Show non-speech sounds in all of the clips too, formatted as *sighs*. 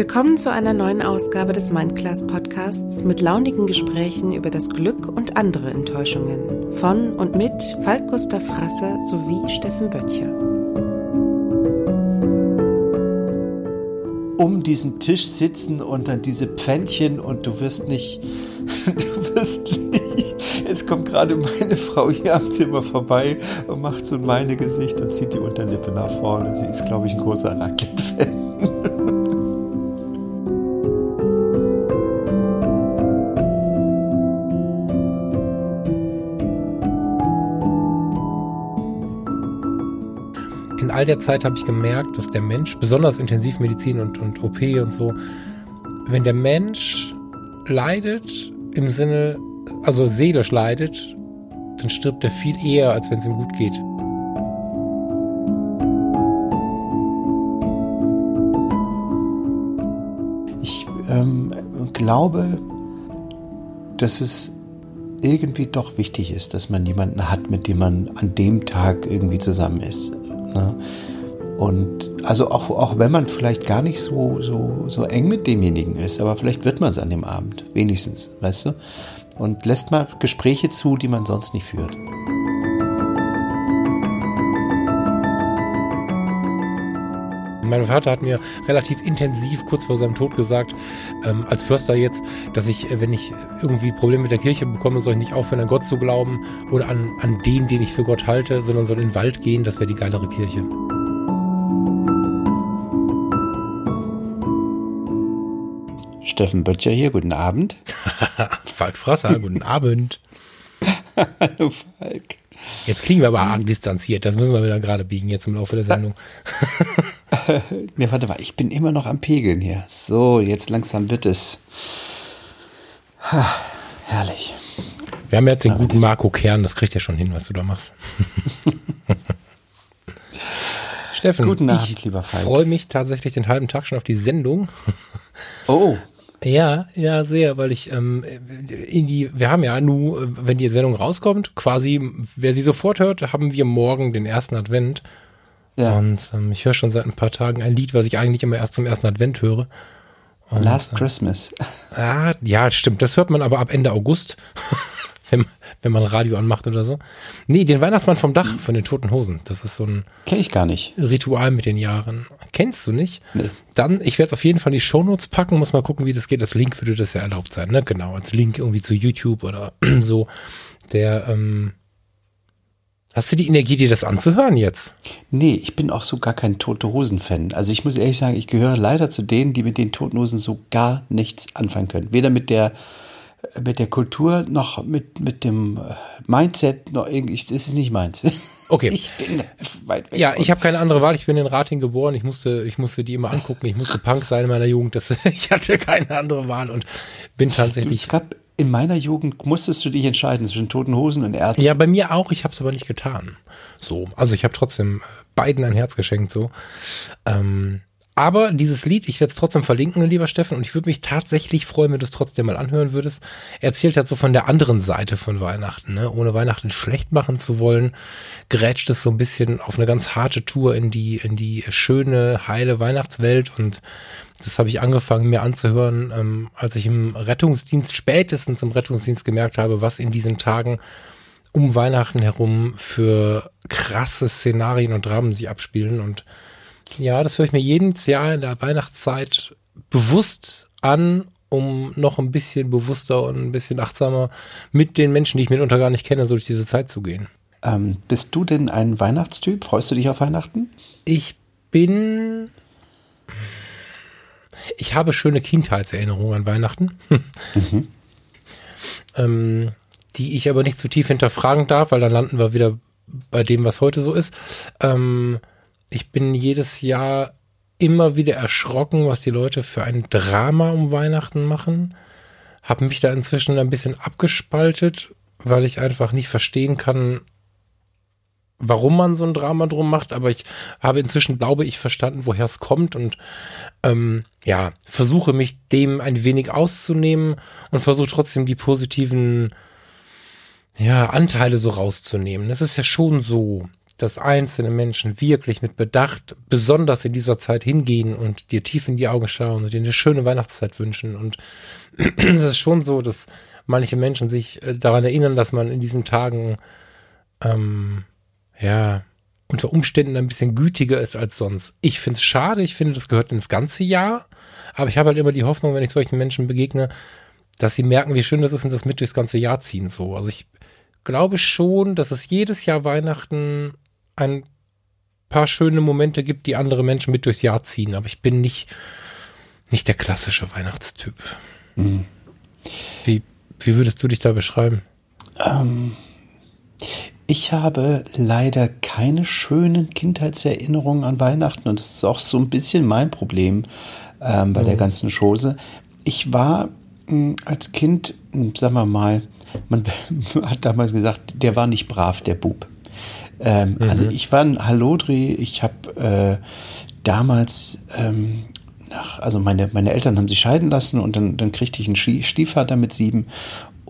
Willkommen zu einer neuen Ausgabe des Mindclass Podcasts mit launigen Gesprächen über das Glück und andere Enttäuschungen von und mit Falk Gustav Frasser sowie Steffen Böttcher. Um diesen Tisch sitzen und dann diese Pfännchen und du wirst nicht, *laughs* du wirst nicht, es kommt gerade meine Frau hier am Zimmer vorbei und macht so ein Meine-Gesicht und zieht die Unterlippe nach vorne. Sie ist, glaube ich, ein großer Raclette-Fan. All der Zeit habe ich gemerkt, dass der Mensch, besonders Intensivmedizin und, und OP und so, wenn der Mensch leidet im Sinne, also seelisch leidet, dann stirbt er viel eher, als wenn es ihm gut geht. Ich ähm, glaube, dass es irgendwie doch wichtig ist, dass man jemanden hat, mit dem man an dem Tag irgendwie zusammen ist. Ne? Und also auch, auch wenn man vielleicht gar nicht so, so, so eng mit demjenigen ist, aber vielleicht wird man es an dem Abend, wenigstens, weißt du? Und lässt mal Gespräche zu, die man sonst nicht führt. Mein Vater hat mir relativ intensiv kurz vor seinem Tod gesagt, ähm, als Förster jetzt, dass ich, äh, wenn ich irgendwie Probleme mit der Kirche bekomme, soll ich nicht aufhören, an Gott zu glauben oder an, an den, den ich für Gott halte, sondern soll in den Wald gehen, das wäre die geilere Kirche. Steffen Böttcher hier, guten Abend. *laughs* Falk Frasser, guten Abend. *laughs* Hallo Falk. Jetzt klingen wir aber arg distanziert, das müssen wir wieder gerade biegen jetzt im Laufe der Sendung. *laughs* ne, warte mal, ich bin immer noch am Pegeln hier. So, jetzt langsam wird es. Ha, herrlich. Wir haben jetzt den guten Marco Kern, das kriegt er schon hin, was du da machst. *laughs* Steffen, Guten Abend, ich lieber Falk. freue mich tatsächlich den halben Tag schon auf die Sendung. Oh, Ja, ja, sehr, weil ich ähm, in die, wir haben ja nur, äh, wenn die Sendung rauskommt, quasi, wer sie sofort hört, haben wir morgen den ersten Advent. ja. Und ähm, ich höre schon seit ein paar Tagen ein Lied, was ich eigentlich immer erst zum ersten Advent höre. Und, Last Christmas. Ah, ja, stimmt. Das hört man aber ab Ende August, wenn, wenn man Radio anmacht oder so. Nee, den Weihnachtsmann vom Dach von den Toten Hosen. Das ist so ein Kenne ich gar nicht. Ritual mit den Jahren. Kennst du nicht? Nee. Dann, ich werde es auf jeden Fall in die Shownotes packen, muss mal gucken, wie das geht. Als Link würde das ja erlaubt sein, ne? Genau, als Link irgendwie zu YouTube oder *clears throat* so. Der, ähm, hast du die Energie, dir das anzuhören jetzt? Nee, ich bin auch so gar kein Tote Hosen-Fan. Also ich muss ehrlich sagen, ich gehöre leider zu denen, die mit den Toten Hosen so gar nichts anfangen können. Weder mit der mit der Kultur noch mit, mit dem Mindset noch irgendwie, das ist nicht meins. *laughs* Okay. Ich bin weit weg. Ja, ich habe keine andere Wahl. Ich bin in Rating geboren. Ich musste, ich musste die immer angucken. Ich musste Punk sein in meiner Jugend. Das, *laughs* ich hatte keine andere Wahl und bin tatsächlich. es gab in meiner Jugend musstest du dich entscheiden zwischen Toten Hosen und Ärzten. Ja, bei mir auch. Ich habe es aber nicht getan. So, also ich habe trotzdem beiden ein Herz geschenkt. So, ähm, aber dieses Lied, ich werde es trotzdem verlinken, lieber Steffen, und ich würde mich tatsächlich freuen, wenn du es trotzdem mal anhören würdest. Er erzählt halt so von der anderen Seite von Weihnachten, ne? ohne Weihnachten schlecht machen zu wollen, grätscht es so ein bisschen auf eine ganz harte Tour in die in die schöne heile Weihnachtswelt und das habe ich angefangen mir anzuhören, ähm, als ich im Rettungsdienst spätestens im Rettungsdienst gemerkt habe, was in diesen Tagen um Weihnachten herum für krasse Szenarien und Dramen sich abspielen. Und ja, das höre ich mir jedes Jahr in der Weihnachtszeit bewusst an, um noch ein bisschen bewusster und ein bisschen achtsamer mit den Menschen, die ich mitunter gar nicht kenne, so durch diese Zeit zu gehen. Ähm, bist du denn ein Weihnachtstyp? Freust du dich auf Weihnachten? Ich bin. Ich habe schöne Kindheitserinnerungen an Weihnachten, *laughs* ähm, die ich aber nicht zu tief hinterfragen darf, weil dann landen wir wieder bei dem, was heute so ist. Ähm, ich bin jedes Jahr immer wieder erschrocken, was die Leute für ein Drama um Weihnachten machen. Hab mich da inzwischen ein bisschen abgespaltet, weil ich einfach nicht verstehen kann, warum man so ein Drama drum macht, aber ich habe inzwischen, glaube ich, verstanden, woher es kommt und ähm, ja, versuche mich dem ein wenig auszunehmen und versuche trotzdem die positiven ja, Anteile so rauszunehmen. Es ist ja schon so, dass einzelne Menschen wirklich mit Bedacht besonders in dieser Zeit hingehen und dir tief in die Augen schauen und dir eine schöne Weihnachtszeit wünschen. Und *clears throat* es ist schon so, dass manche Menschen sich äh, daran erinnern, dass man in diesen Tagen ähm, ja unter Umständen ein bisschen gütiger ist als sonst. Ich finde es schade, ich finde, das gehört ins ganze Jahr. Aber ich habe halt immer die Hoffnung, wenn ich solchen Menschen begegne, dass sie merken, wie schön das ist und das mit durchs ganze Jahr ziehen. So. Also ich glaube schon, dass es jedes Jahr Weihnachten ein paar schöne Momente gibt, die andere Menschen mit durchs Jahr ziehen. Aber ich bin nicht, nicht der klassische Weihnachtstyp. Mhm. Wie, wie würdest du dich da beschreiben? Ähm, ich habe leider keine schönen Kindheitserinnerungen an Weihnachten und das ist auch so ein bisschen mein Problem ähm, bei mhm. der ganzen Chose. Ich war mh, hm, als Kind, hm, sagen wir mal, man *laughs* hat damals gesagt, der war nicht brav, der Bub. Ähm, mhm. Also ich war ein Hallodri, ich habe äh, damals ähm, nach, also meine, meine Eltern haben sich scheiden lassen und dann, dann kriegte ich einen Stiefvater mit sieben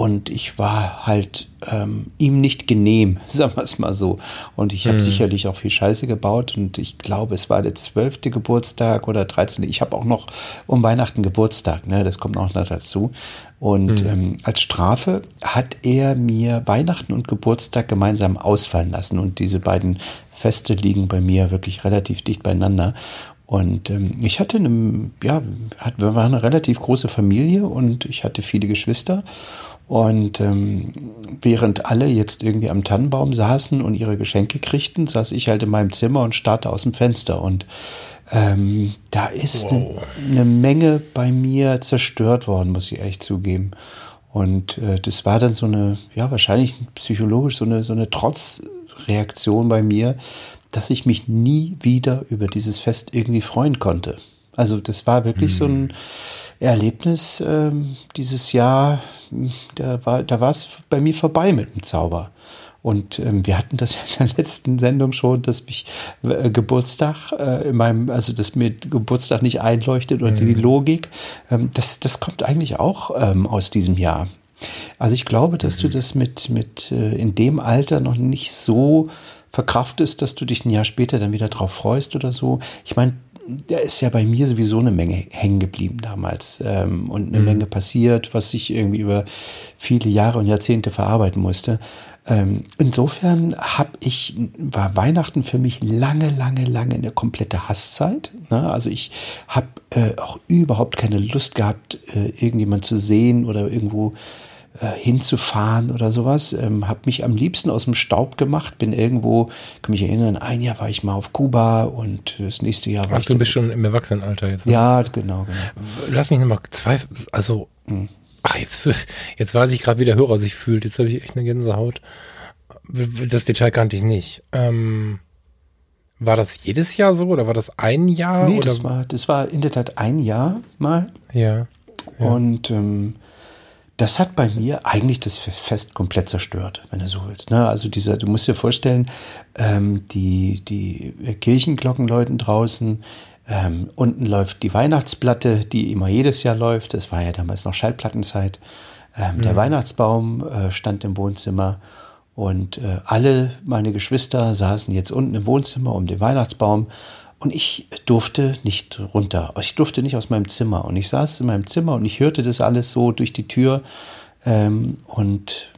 und ich war halt ähm, ihm nicht genehm, *laughs* sagen wir es mal so. Und ich habe mhm. sicherlich auch viel Scheiße gebaut und ich glaube, es war der zwölfte Geburtstag oder 13. Ich habe auch noch um Weihnachten Geburtstag, ne? Das kommt auch noch dazu. Und mhm. ähm, als Strafe hat er mir Weihnachten und Geburtstag gemeinsam ausfallen lassen. Und diese beiden Feste liegen bei mir wirklich relativ dicht beieinander. Und ähm, ich hatte eine, ja, hat, wir waren eine relativ große Familie und ich hatte viele Geschwister. Und ähm, während alle jetzt irgendwie am Tannenbaum saßen und ihre Geschenke kriegten, saß ich halt in meinem Zimmer und starrte aus dem Fenster. Und ähm, da ist wow. eine ne Menge bei mir zerstört worden, muss ich echt zugeben. Und äh, das war dann so eine, ja, wahrscheinlich psychologisch so eine, so eine Trotzreaktion bei mir, dass ich mich nie wieder über dieses Fest irgendwie freuen konnte. Also das war wirklich mhm. so ein Erlebnis ähm, dieses Jahr, da war da war es bei mir vorbei mit dem Zauber. Und ähm, wir hatten das ja *laughs* in der letzten Sendung schon, dass mich äh, Geburtstag äh, in meinem, also dass mir Geburtstag nicht einleuchtet oder mhm. die Logik, ähm, das, das kommt eigentlich auch ähm, aus diesem Jahr. Also ich glaube, dass mhm. du das mit, mit äh, in dem Alter noch nicht so verkraftest, dass du dich ein Jahr später dann wieder drauf freust oder so. Ich meine, da ist ja bei mir sowieso eine Menge hängen geblieben damals ähm, und eine mhm. Menge passiert, was ich irgendwie über viele Jahre und Jahrzehnte verarbeiten musste. Ähm, insofern habe ich, war Weihnachten für mich lange, lange, lange eine komplette Hasszeit. Ne? Also ich habe äh, auch überhaupt keine Lust gehabt, äh, irgendjemand zu sehen oder irgendwo äh, hinzufahren oder sowas. Ähm, habe mich am liebsten aus dem Staub gemacht, bin irgendwo, kann mich erinnern, ein Jahr war ich mal auf Kuba und das nächste Jahr war Ach, ich. du bist schon im Erwachsenenalter jetzt. Ne? Ja, genau, genau. Lass mich nochmal zwei, also, mhm. Ach, jetzt, jetzt weiß ich gerade, wie der Hörer sich fühlt. Jetzt habe ich echt eine Gänsehaut. Das Detail kannte ich nicht. Ähm, war das jedes Jahr so oder war das ein Jahr? Nee, oder? das war, das war in der Tat ein Jahr mal. Ja. ja. Und ähm, das hat bei mir eigentlich das Fest komplett zerstört, wenn du so willst. Ne? Also dieser, du musst dir vorstellen, ähm, die, die Kirchenglocken läuten draußen, ähm, unten läuft die Weihnachtsplatte, die immer jedes Jahr läuft. Das war ja damals noch Schallplattenzeit. Ähm, mhm. Der Weihnachtsbaum äh, stand im Wohnzimmer und äh, alle meine Geschwister saßen jetzt unten im Wohnzimmer um den Weihnachtsbaum und ich durfte nicht runter. Ich durfte nicht aus meinem Zimmer. Und ich saß in meinem Zimmer und ich hörte das alles so durch die Tür ähm, und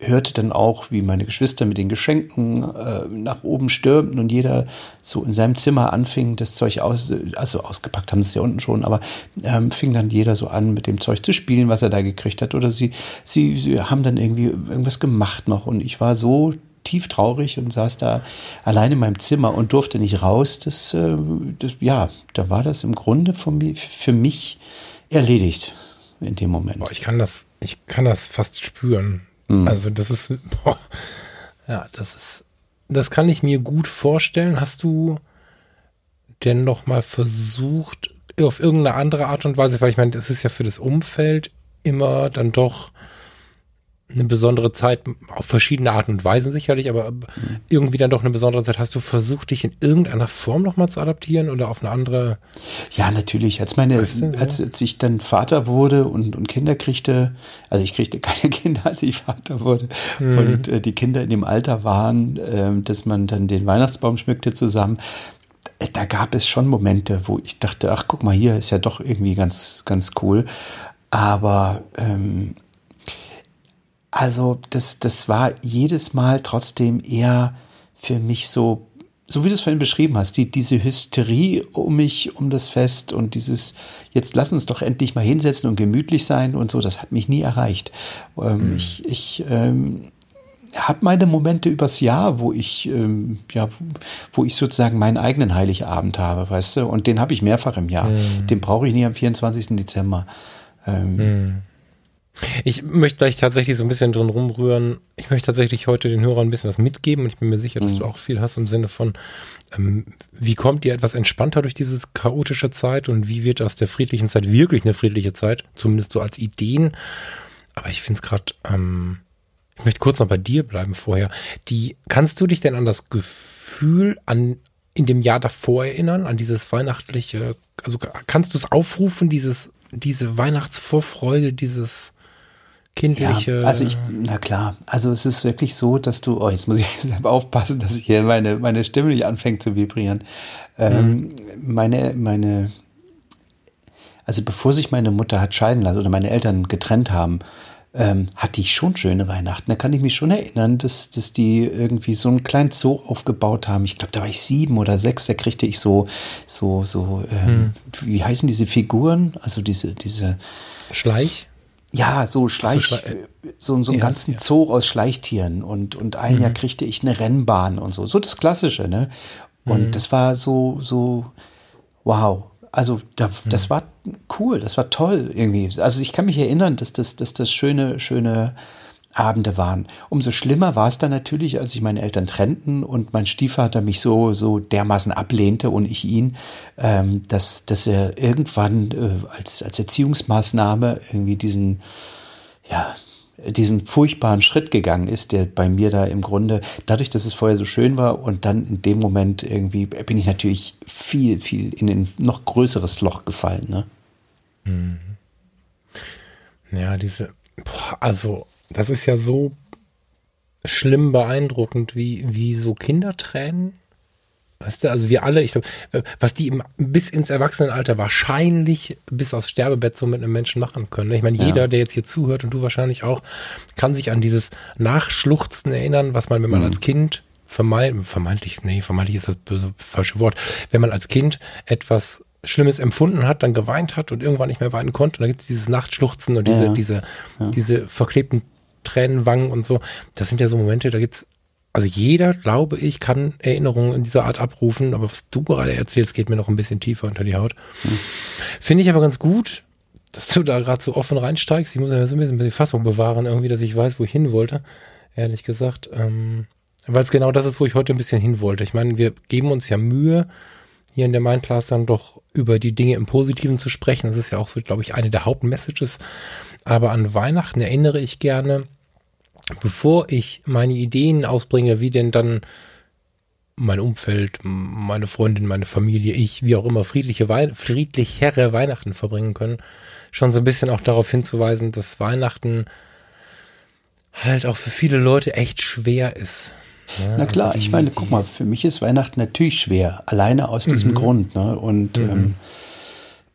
hörte dann auch, wie meine Geschwister mit den Geschenken äh, nach oben stürmten und jeder so in seinem Zimmer anfing, das Zeug aus, also ausgepackt haben sie es ja unten schon, aber ähm, fing dann jeder so an, mit dem Zeug zu spielen, was er da gekriegt hat. Oder sie, sie, sie haben dann irgendwie irgendwas gemacht noch und ich war so tief traurig und saß da allein in meinem Zimmer und durfte nicht raus. Das, äh, das ja, da war das im Grunde für, für mich erledigt in dem Moment. Boah, ich kann das, ich kann das fast spüren. Mhm. Also das ist, boah, ja, das ist, das kann ich mir gut vorstellen. Hast du denn noch mal versucht, auf irgendeine andere Art und Weise, weil ich meine, das ist ja für das Umfeld immer dann doch eine besondere Zeit, auf verschiedene Arten und Weisen sicherlich, aber mhm. irgendwie dann doch eine besondere Zeit. Hast du versucht, dich in irgendeiner Form nochmal zu adaptieren oder auf eine andere? Ja, natürlich. Als meine, weißt du, als, als ich dann Vater wurde und, und Kinder kriegte, also ich kriegte *laughs* keine Kinder, als ich Vater wurde mhm. und äh, die Kinder in dem Alter waren, äh, dass man dann den Weihnachtsbaum schmückte zusammen. Äh, da gab es schon Momente, wo ich dachte, ach guck mal, hier ist ja doch irgendwie ganz, ganz cool. Aber ähm, also das, das war jedes Mal trotzdem eher für mich so, so wie du es vorhin beschrieben hast, die, diese Hysterie um mich, um das Fest und dieses, jetzt lass uns doch endlich mal hinsetzen und gemütlich sein und so, das hat mich nie erreicht. Ähm, mhm. Ich, ich ähm, habe meine Momente übers Jahr, wo ich, ähm, ja, wo ich sozusagen meinen eigenen Heiligabend habe, weißt du, und den habe ich mehrfach im Jahr. Mhm. Den brauche ich nie am 24. Dezember. Ähm, mhm. Ich möchte gleich tatsächlich so ein bisschen drin rumrühren. Ich möchte tatsächlich heute den Hörern ein bisschen was mitgeben und ich bin mir sicher, dass mhm. du auch viel hast im Sinne von, ähm, wie kommt ihr etwas entspannter durch diese chaotische Zeit und wie wird aus der friedlichen Zeit wirklich eine friedliche Zeit, zumindest so als Ideen. Aber ich finde es gerade, ähm, ich möchte kurz noch bei dir bleiben vorher. Die, kannst du dich denn an das Gefühl an in dem Jahr davor erinnern, an dieses weihnachtliche, also kannst du es aufrufen, dieses, diese Weihnachtsvorfreude, dieses kindliche. Ja, also ich, na klar, also es ist wirklich so, dass du, oh, jetzt muss ich *laughs* selber aufpassen, dass ich hier meine, meine Stimme nicht anfängt zu vibrieren. Ähm, mhm. Meine, meine, also bevor sich meine Mutter hat scheiden lassen oder meine Eltern getrennt haben, ähm, hatte ich schon schöne Weihnachten. Da kann ich mich schon erinnern, dass, dass die irgendwie so einen kleinen Zoo aufgebaut haben. Ich glaube, da war ich sieben oder sechs, da kriegte ich so, so, so, ähm, hm. wie heißen diese Figuren? Also diese, diese Schleich? Ja, so Schleich, so, Schle so, so einen ja, ganzen ja. Zoo aus Schleichtieren und, und ein mhm. Jahr kriegte ich eine Rennbahn und so. So das Klassische, ne? Und mhm. das war so, so, wow. Also da, mhm. das war cool, das war toll irgendwie. Also ich kann mich erinnern, dass das, dass das schöne, schöne Abende waren. Umso schlimmer war es dann natürlich, als sich meine Eltern trennten und mein Stiefvater mich so, so dermaßen ablehnte und ich ihn, ähm, dass, dass er irgendwann äh, als, als Erziehungsmaßnahme irgendwie diesen, ja, diesen furchtbaren Schritt gegangen ist, der bei mir da im Grunde, dadurch, dass es vorher so schön war und dann in dem Moment irgendwie bin ich natürlich viel, viel in ein noch größeres Loch gefallen, ne? Mhm. Ja, diese, boah, also das ist ja so schlimm beeindruckend, wie, wie so Kindertränen. Weißt du, also wir alle, ich glaube, was die im, bis ins Erwachsenenalter wahrscheinlich bis aufs Sterbebett so mit einem Menschen machen können. Ich meine, jeder, ja. der jetzt hier zuhört und du wahrscheinlich auch, kann sich an dieses Nachschluchzen erinnern, was man, wenn man mhm. als Kind vermeintlich, vermeintlich, nee, vermeintlich ist das böse, falsche Wort, wenn man als Kind etwas Schlimmes empfunden hat, dann geweint hat und irgendwann nicht mehr weinen konnte. Und dann gibt es dieses Nachtschluchzen und diese, ja. diese, ja. diese verklebten Tränenwangen und so. Das sind ja so Momente, da gibt's, also jeder, glaube ich, kann Erinnerungen in dieser Art abrufen, aber was du gerade erzählst, geht mir noch ein bisschen tiefer unter die Haut. Hm. Finde ich aber ganz gut, dass du da gerade so offen reinsteigst. Ich muss ja so ein bisschen, ein bisschen Fassung bewahren, irgendwie, dass ich weiß, wo ich hin wollte. Ehrlich gesagt. Ähm, Weil es genau das ist, wo ich heute ein bisschen hin wollte. Ich meine, wir geben uns ja Mühe, hier in der Mindclass dann doch über die Dinge im Positiven zu sprechen. Das ist ja auch so, glaube ich, eine der Hauptmessages. Aber an Weihnachten erinnere ich gerne, bevor ich meine Ideen ausbringe, wie denn dann mein Umfeld, meine Freundin, meine Familie, ich, wie auch immer, friedliche Wei friedlichere Weihnachten verbringen können, schon so ein bisschen auch darauf hinzuweisen, dass Weihnachten halt auch für viele Leute echt schwer ist. Ja, Na klar, also die, ich meine, guck mal, für mich ist Weihnachten natürlich schwer, alleine aus diesem mhm. Grund. Ne? Und mhm. ähm,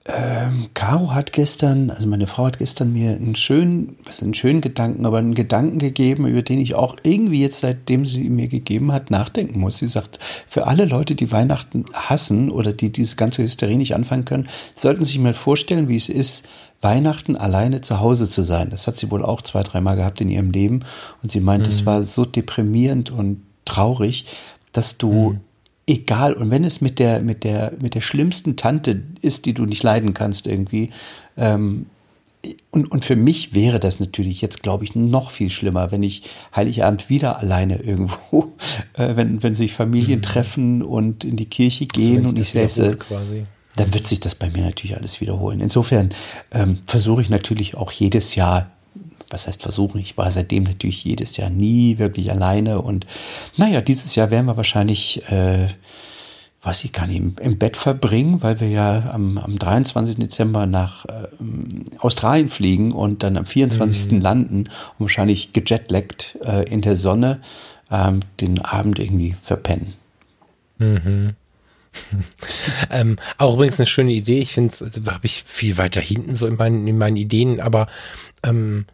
ähm, Caro hat gestern, also meine Frau hat gestern mir einen schönen, was einen schönen Gedanken, aber einen Gedanken gegeben, über den ich auch irgendwie jetzt, seitdem sie mir gegeben hat, nachdenken muss. Sie sagt, für alle Leute, die Weihnachten hassen oder die diese ganze Hysterie nicht anfangen können, sollten sich mal vorstellen, wie es ist, Weihnachten alleine zu Hause zu sein. Das hat sie wohl auch zwei, dreimal gehabt in ihrem Leben. Und sie meint, es mhm. war so deprimierend und traurig, dass du mhm egal. Und wenn es mit der, mit der, mit der schlimmsten Tante ist, die du nicht leiden kannst irgendwie, ähm, und, und für mich wäre das natürlich jetzt, glaube ich, noch viel schlimmer, wenn ich Heiligabend wieder alleine irgendwo, *laughs* äh, wenn, wenn sich Familien mhm. treffen und in die Kirche gehen also und ich säße, dann wird sich das bei mir natürlich alles wiederholen. Insofern ähm, versuche ich natürlich auch jedes Jahr was heißt versuchen, ich war seitdem natürlich jedes Jahr nie wirklich alleine und naja, dieses Jahr werden wir wahrscheinlich, äh, weiß ich gar nicht, im, im Bett verbringen, weil wir ja am, am 23. Dezember nach äh, Australien fliegen und dann am 24. Mhm. landen und wahrscheinlich gejetlaggt äh, in der Sonne ähm, den Abend irgendwie verpennen. Mhm. *laughs* ähm, auch übrigens eine schöne Idee. Ich finde, da habe ich viel weiter hinten so in meinen, in meinen Ideen, aber ähm,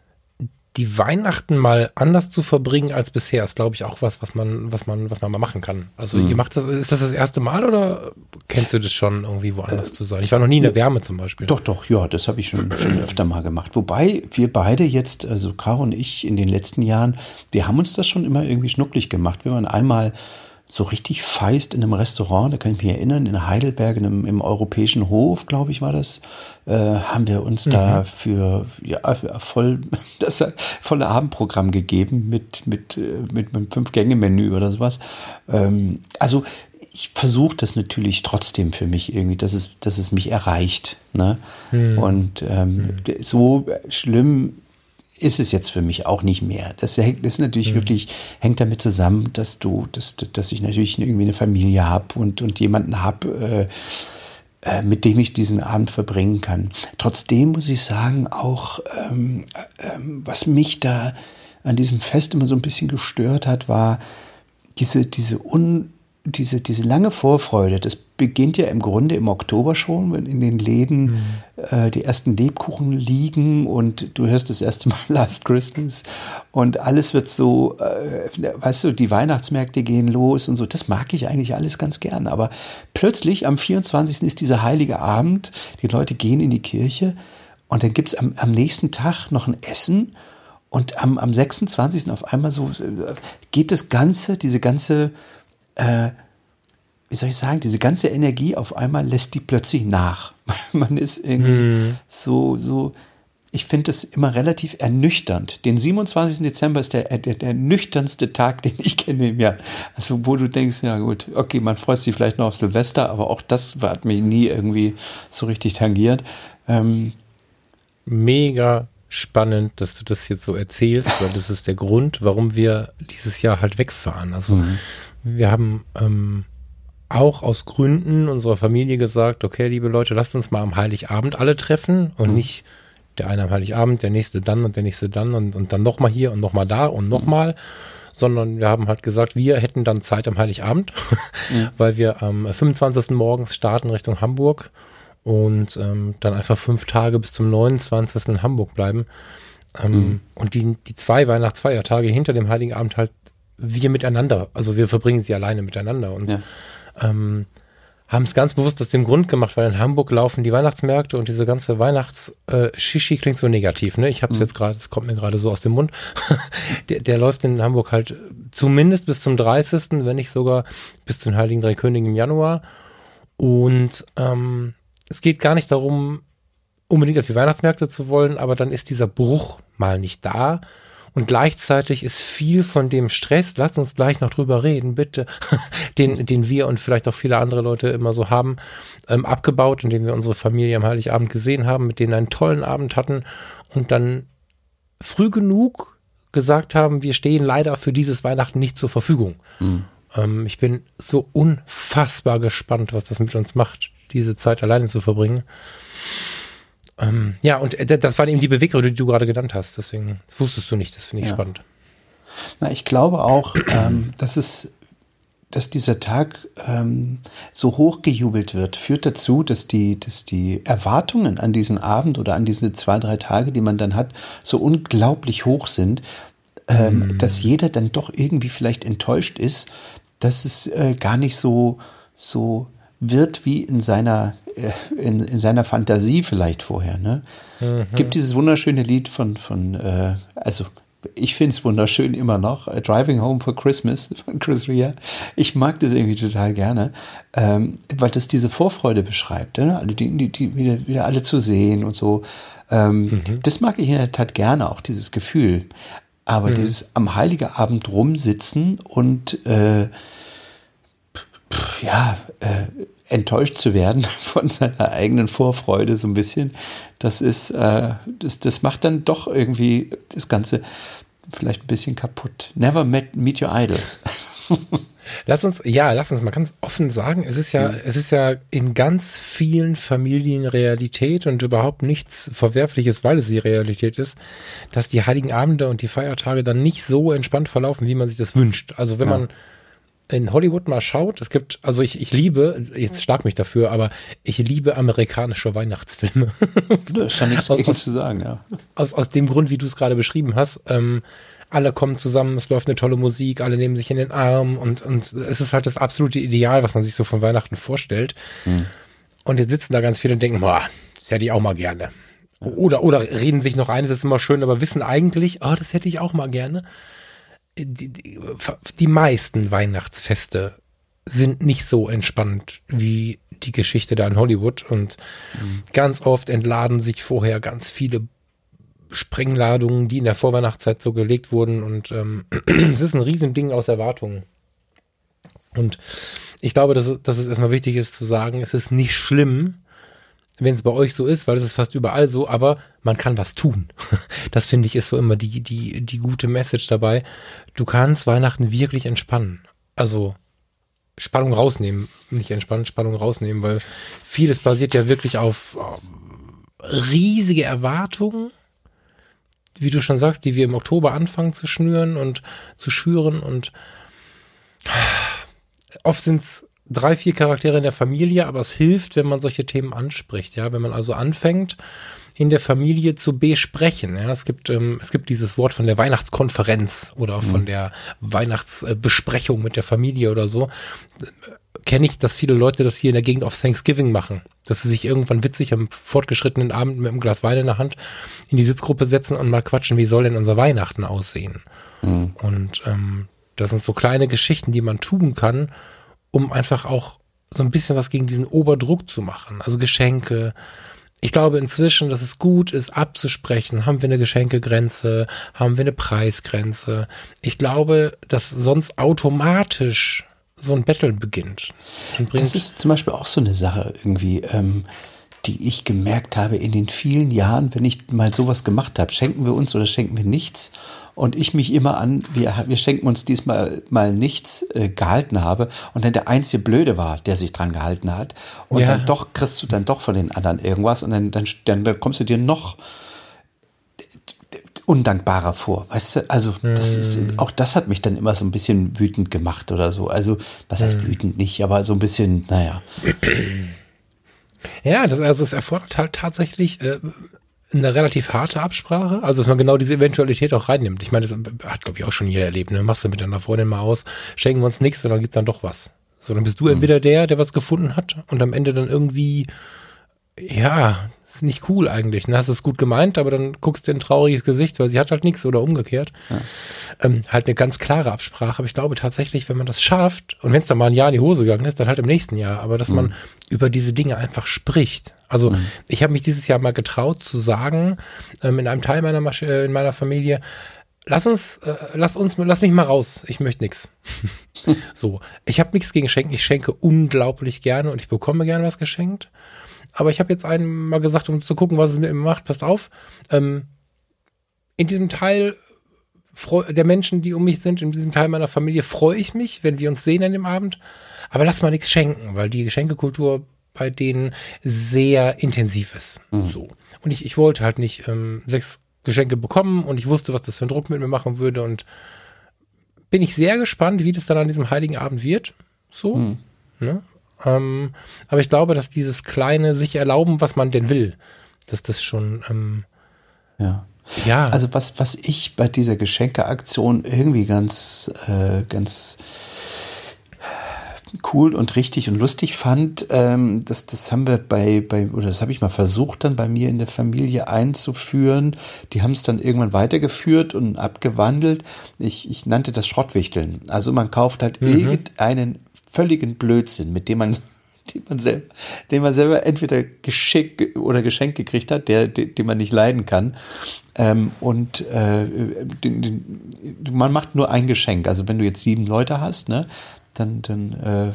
die Weihnachten mal anders zu verbringen als bisher ist, glaube ich, auch was, was man, was man, was man mal machen kann. Also mhm. ihr macht das, ist das das erste Mal oder kennst du das schon irgendwie woanders äh, zu sein? Ich war noch nie in der Wärme zum Beispiel. Doch, doch, ja, das habe ich schon, schon öfter mal gemacht. Wobei wir beide jetzt, also Caro und ich in den letzten Jahren, wir haben uns das schon immer irgendwie schnucklig gemacht. Wir waren einmal so richtig feist in einem Restaurant, da kann ich mich erinnern, in Heidelberg, in einem, im Europäischen Hof, glaube ich, war das, äh, haben wir uns mhm. da für ja, voll *laughs* das volle Abendprogramm gegeben mit, mit, äh, mit, mit einem Fünf-Gänge-Menü oder sowas. Ähm, also ich versuche das natürlich trotzdem für mich irgendwie, dass es, dass es mich erreicht. Ne? Mhm. Und ähm, mhm. so schlimm ist es jetzt für mich auch nicht mehr. Das hängt, ist natürlich mhm. wirklich, hängt damit zusammen, dass du, dass, dass ich natürlich irgendwie eine Familie habe und, und jemanden habe, äh, äh, mit dem ich diesen Abend verbringen kann. Trotzdem muss ich sagen, auch ähm, äh, was mich da an diesem Fest immer so ein bisschen gestört hat, war diese, diese un diese, diese lange Vorfreude, das beginnt ja im Grunde im Oktober schon, wenn in den Läden mhm. äh, die ersten Lebkuchen liegen und du hörst das erste Mal *laughs* Last Christmas und alles wird so, äh, weißt du, die Weihnachtsmärkte gehen los und so. Das mag ich eigentlich alles ganz gern. Aber plötzlich am 24. ist dieser heilige Abend, die Leute gehen in die Kirche und dann gibt es am, am nächsten Tag noch ein Essen. Und am, am 26. auf einmal so äh, geht das Ganze, diese ganze äh, wie soll ich sagen, diese ganze Energie auf einmal lässt die plötzlich nach. *laughs* Man ist irgendwie mm. so, so, ich finde es immer relativ ernüchternd. Den 27. Dezember ist der, der, der nüchternste Tag, *laughs* den ich kenne im Jahr. Also, wo du denkst, ja gut, okay, man freut sich vielleicht noch auf Silvester, aber auch das hat mich nie irgendwie so richtig tangiert. Ähm, Mega spannend, dass du das jetzt so erzählst, weil das ist der Grund, warum wir dieses Jahr halt wegfahren. Also, mhm. Wir haben ähm, auch aus Gründen unserer Familie gesagt, okay, liebe Leute, lasst uns mal am Heiligabend alle treffen und mhm. nicht der eine am Heiligabend, der nächste dann und der nächste dann und, und dann nochmal hier und nochmal da und nochmal, mhm. sondern wir haben halt gesagt, wir hätten dann Zeit am Heiligabend, *laughs* mhm. weil wir am 25. morgens starten Richtung Hamburg und ähm, dann einfach fünf Tage bis zum 29. in Hamburg bleiben. Ähm, mhm. Und die, die zwei Weihnachtsfeiertage hinter dem Heiligen Abend halt wir miteinander, also wir verbringen sie alleine miteinander und ja. ähm, haben es ganz bewusst aus dem Grund gemacht, weil in Hamburg laufen die Weihnachtsmärkte und diese ganze Weihnachts-Shishi äh, klingt so negativ, ne? Ich habe es mhm. jetzt gerade, es kommt mir gerade so aus dem Mund. *laughs* der, der läuft in Hamburg halt zumindest bis zum 30., wenn nicht sogar bis zu den Heiligen Drei Königen im Januar. Und ähm, es geht gar nicht darum, unbedingt auf die Weihnachtsmärkte zu wollen, aber dann ist dieser Bruch mal nicht da. Und gleichzeitig ist viel von dem Stress, lasst uns gleich noch drüber reden, bitte, *laughs* den, den wir und vielleicht auch viele andere Leute immer so haben, ähm, abgebaut, indem wir unsere Familie am Heiligabend gesehen haben, mit denen einen tollen Abend hatten und dann früh genug gesagt haben, wir stehen leider für dieses Weihnachten nicht zur Verfügung. Mhm. Ähm, ich bin so unfassbar gespannt, was das mit uns macht, diese Zeit alleine zu verbringen. Ähm, ja, und äh, das waren eben die Beweggründe, die du gerade genannt hast. Deswegen, das wusstest du nicht. Das finde ich ja. spannend. Na, ich glaube auch, ähm, dass es, dass dieser Tag ähm, so hochgejubelt wird, führt dazu, dass die, dass die Erwartungen an diesen Abend oder an diese zwei, drei Tage, die man dann hat, so unglaublich hoch sind, ähm, mm. dass jeder dann doch irgendwie vielleicht enttäuscht ist, dass es äh, gar nicht so, so wird wie in seiner in, in seiner Fantasie vielleicht vorher. Ne? Mhm. Gibt dieses wunderschöne Lied von, von äh, also ich finde es wunderschön immer noch, äh, Driving Home for Christmas von Chris Rea. Ich mag das irgendwie total gerne, ähm, weil das diese Vorfreude beschreibt, ne? alle die, die, die wieder, wieder alle zu sehen und so. Ähm, mhm. Das mag ich in der Tat gerne, auch dieses Gefühl. Aber mhm. dieses am Heiligen Abend rumsitzen und äh, ja, äh, enttäuscht zu werden *laughs* von seiner eigenen Vorfreude so ein bisschen, das ist, äh, das, das macht dann doch irgendwie das Ganze vielleicht ein bisschen kaputt. Never met, meet your idols. *laughs* Lass uns, ja, lass uns mal ganz offen sagen, es ist ja, mhm. es ist ja in ganz vielen Familien Realität und überhaupt nichts Verwerfliches, weil es die Realität ist, dass die Heiligen Abende und die Feiertage dann nicht so entspannt verlaufen, wie man sich das wünscht. Also wenn ja. man in Hollywood mal schaut, es gibt, also ich, ich liebe, jetzt schlag mich dafür, aber ich liebe amerikanische Weihnachtsfilme. *laughs* Da ist ja nichts aus, zu sagen, ja. Aus, aus dem Grund, wie du es gerade beschrieben hast, ähm, alle kommen zusammen, es läuft eine tolle Musik, alle nehmen sich in den Arm und, und es ist halt das absolute Ideal, was man sich so von Weihnachten vorstellt. Mhm. Und jetzt sitzen da ganz viele und denken, boah, das hätte ich auch mal gerne. Oder, oder reden sich noch ein, das ist immer schön, aber wissen eigentlich, oh, das hätte ich auch mal gerne. Die, die, die meisten Weihnachtsfeste sind nicht so entspannt wie die Geschichte da in Hollywood und mhm. ganz oft entladen sich vorher ganz viele Sprengladungen, die in der Vorweihnachtszeit so gelegt wurden. Und ähm, *clears throat* es ist ein Riesending aus Erwartungen. Und ich glaube, dass, dass es erstmal wichtig ist zu sagen, es ist nicht schlimm, wenn es bei euch so ist, weil es ist fast überall so, aber man kann was tun. *laughs* Das finde ich ist so immer die, die, die gute Message dabei. Du kannst Weihnachten wirklich entspannen. Also Spannung rausnehmen, nicht entspannen, Spannung rausnehmen, weil vieles basiert ja wirklich auf riesige Erwartungen wie du schon sagst, die wir im Oktober anfangen zu schnüren und zu schüren und *sighs* oft sind es drei, vier Charaktere in der Familie, aber es hilft, wenn man solche Themen anspricht, ja, wenn man also anfängt, in der Familie zu besprechen. Ja, es gibt ähm, es gibt dieses Wort von der Weihnachtskonferenz oder von mhm. der Weihnachtsbesprechung mit der Familie oder so kenne ich, dass viele Leute das hier in der Gegend auf Thanksgiving machen. Dass sie sich irgendwann witzig am fortgeschrittenen Abend mit einem Glas Wein in der Hand in die Sitzgruppe setzen und mal quatschen, wie soll denn unser Weihnachten aussehen? Mhm. Und ähm, das sind so kleine Geschichten, die man tun kann, um einfach auch so ein bisschen was gegen diesen Oberdruck zu machen. Also Geschenke. Ich glaube inzwischen, dass es gut ist, abzusprechen. Haben wir eine Geschenkegrenze? Haben wir eine Preisgrenze? Ich glaube, dass sonst automatisch so ein Battle beginnt. Das ist zum Beispiel auch so eine Sache irgendwie, ähm, die ich gemerkt habe in den vielen Jahren, wenn ich mal sowas gemacht habe. Schenken wir uns oder schenken wir nichts? Und ich mich immer an, wir, wir schenken uns diesmal mal nichts äh, gehalten habe und dann der einzige Blöde war, der sich dran gehalten hat. Und ja. dann doch kriegst du dann doch von den anderen irgendwas und dann, dann, dann, kommst du dir noch undankbarer vor. Weißt du, also das ist, hm. auch das hat mich dann immer so ein bisschen wütend gemacht oder so. Also, was heißt hm. wütend nicht, aber so ein bisschen, naja. Ja, das, also es erfordert halt tatsächlich äh, eine relativ harte Absprache, also dass man genau diese Eventualität auch reinnimmt. Ich meine, das hat, glaube ich, auch schon jeder erlebt. Ne? Machst du mit deiner Freundin mal aus, schenken wir uns nichts und dann gibt's dann doch was. So, dann bist du mhm. entweder der, der was gefunden hat und am Ende dann irgendwie, ja, ist nicht cool eigentlich. Dann hast du es gut gemeint, aber dann guckst du in ein trauriges Gesicht, weil sie hat halt nichts oder umgekehrt. Ja. Ähm, halt eine ganz klare Absprache. Aber ich glaube tatsächlich, wenn man das schafft, und wenn es dann mal ein Jahr in die Hose gegangen ist, dann halt im nächsten Jahr, aber dass mhm. man über diese Dinge einfach spricht. Also mhm. ich habe mich dieses Jahr mal getraut zu sagen, ähm, in einem Teil meiner Masch äh, in meiner Familie, lass uns, äh, lass uns, lass mich mal raus. Ich möchte nix. *laughs* so, ich habe nichts gegen Schenken. Ich schenke unglaublich gerne und ich bekomme gerne was geschenkt. Aber ich habe jetzt einen mal gesagt, um zu gucken, was es mit mir macht. Passt auf. Ähm, in diesem Teil der Menschen, die um mich sind, in diesem Teil meiner Familie, freue ich mich, wenn wir uns sehen an dem Abend. Aber lass mal nichts schenken, weil die Geschenkekultur bei denen sehr intensiv ist. Mhm. So. Und ich, ich wollte halt nicht ähm, sechs Geschenke bekommen und ich wusste, was das für einen Druck mit mir machen würde und bin ich sehr gespannt, wie das dann an diesem heiligen Abend wird. So. Mhm. Ne? Ähm, aber ich glaube, dass dieses kleine sich erlauben, was man denn will, dass das schon ähm, ja. Ja. Also was, was ich bei dieser Geschenkeaktion irgendwie ganz, äh, ganz cool und richtig und lustig fand, ähm, das, das haben wir bei, bei, oder das habe ich mal versucht, dann bei mir in der Familie einzuführen. Die haben es dann irgendwann weitergeführt und abgewandelt. Ich, ich nannte das Schrottwichteln. Also man kauft halt mhm. irgendeinen völligen Blödsinn, mit dem man, *laughs* den man selber, den man selber entweder Geschick oder Geschenk gekriegt hat, der, den, den man nicht leiden kann. Ähm, und äh, den, den, man macht nur ein Geschenk. Also wenn du jetzt sieben Leute hast, ne, dann, dann äh,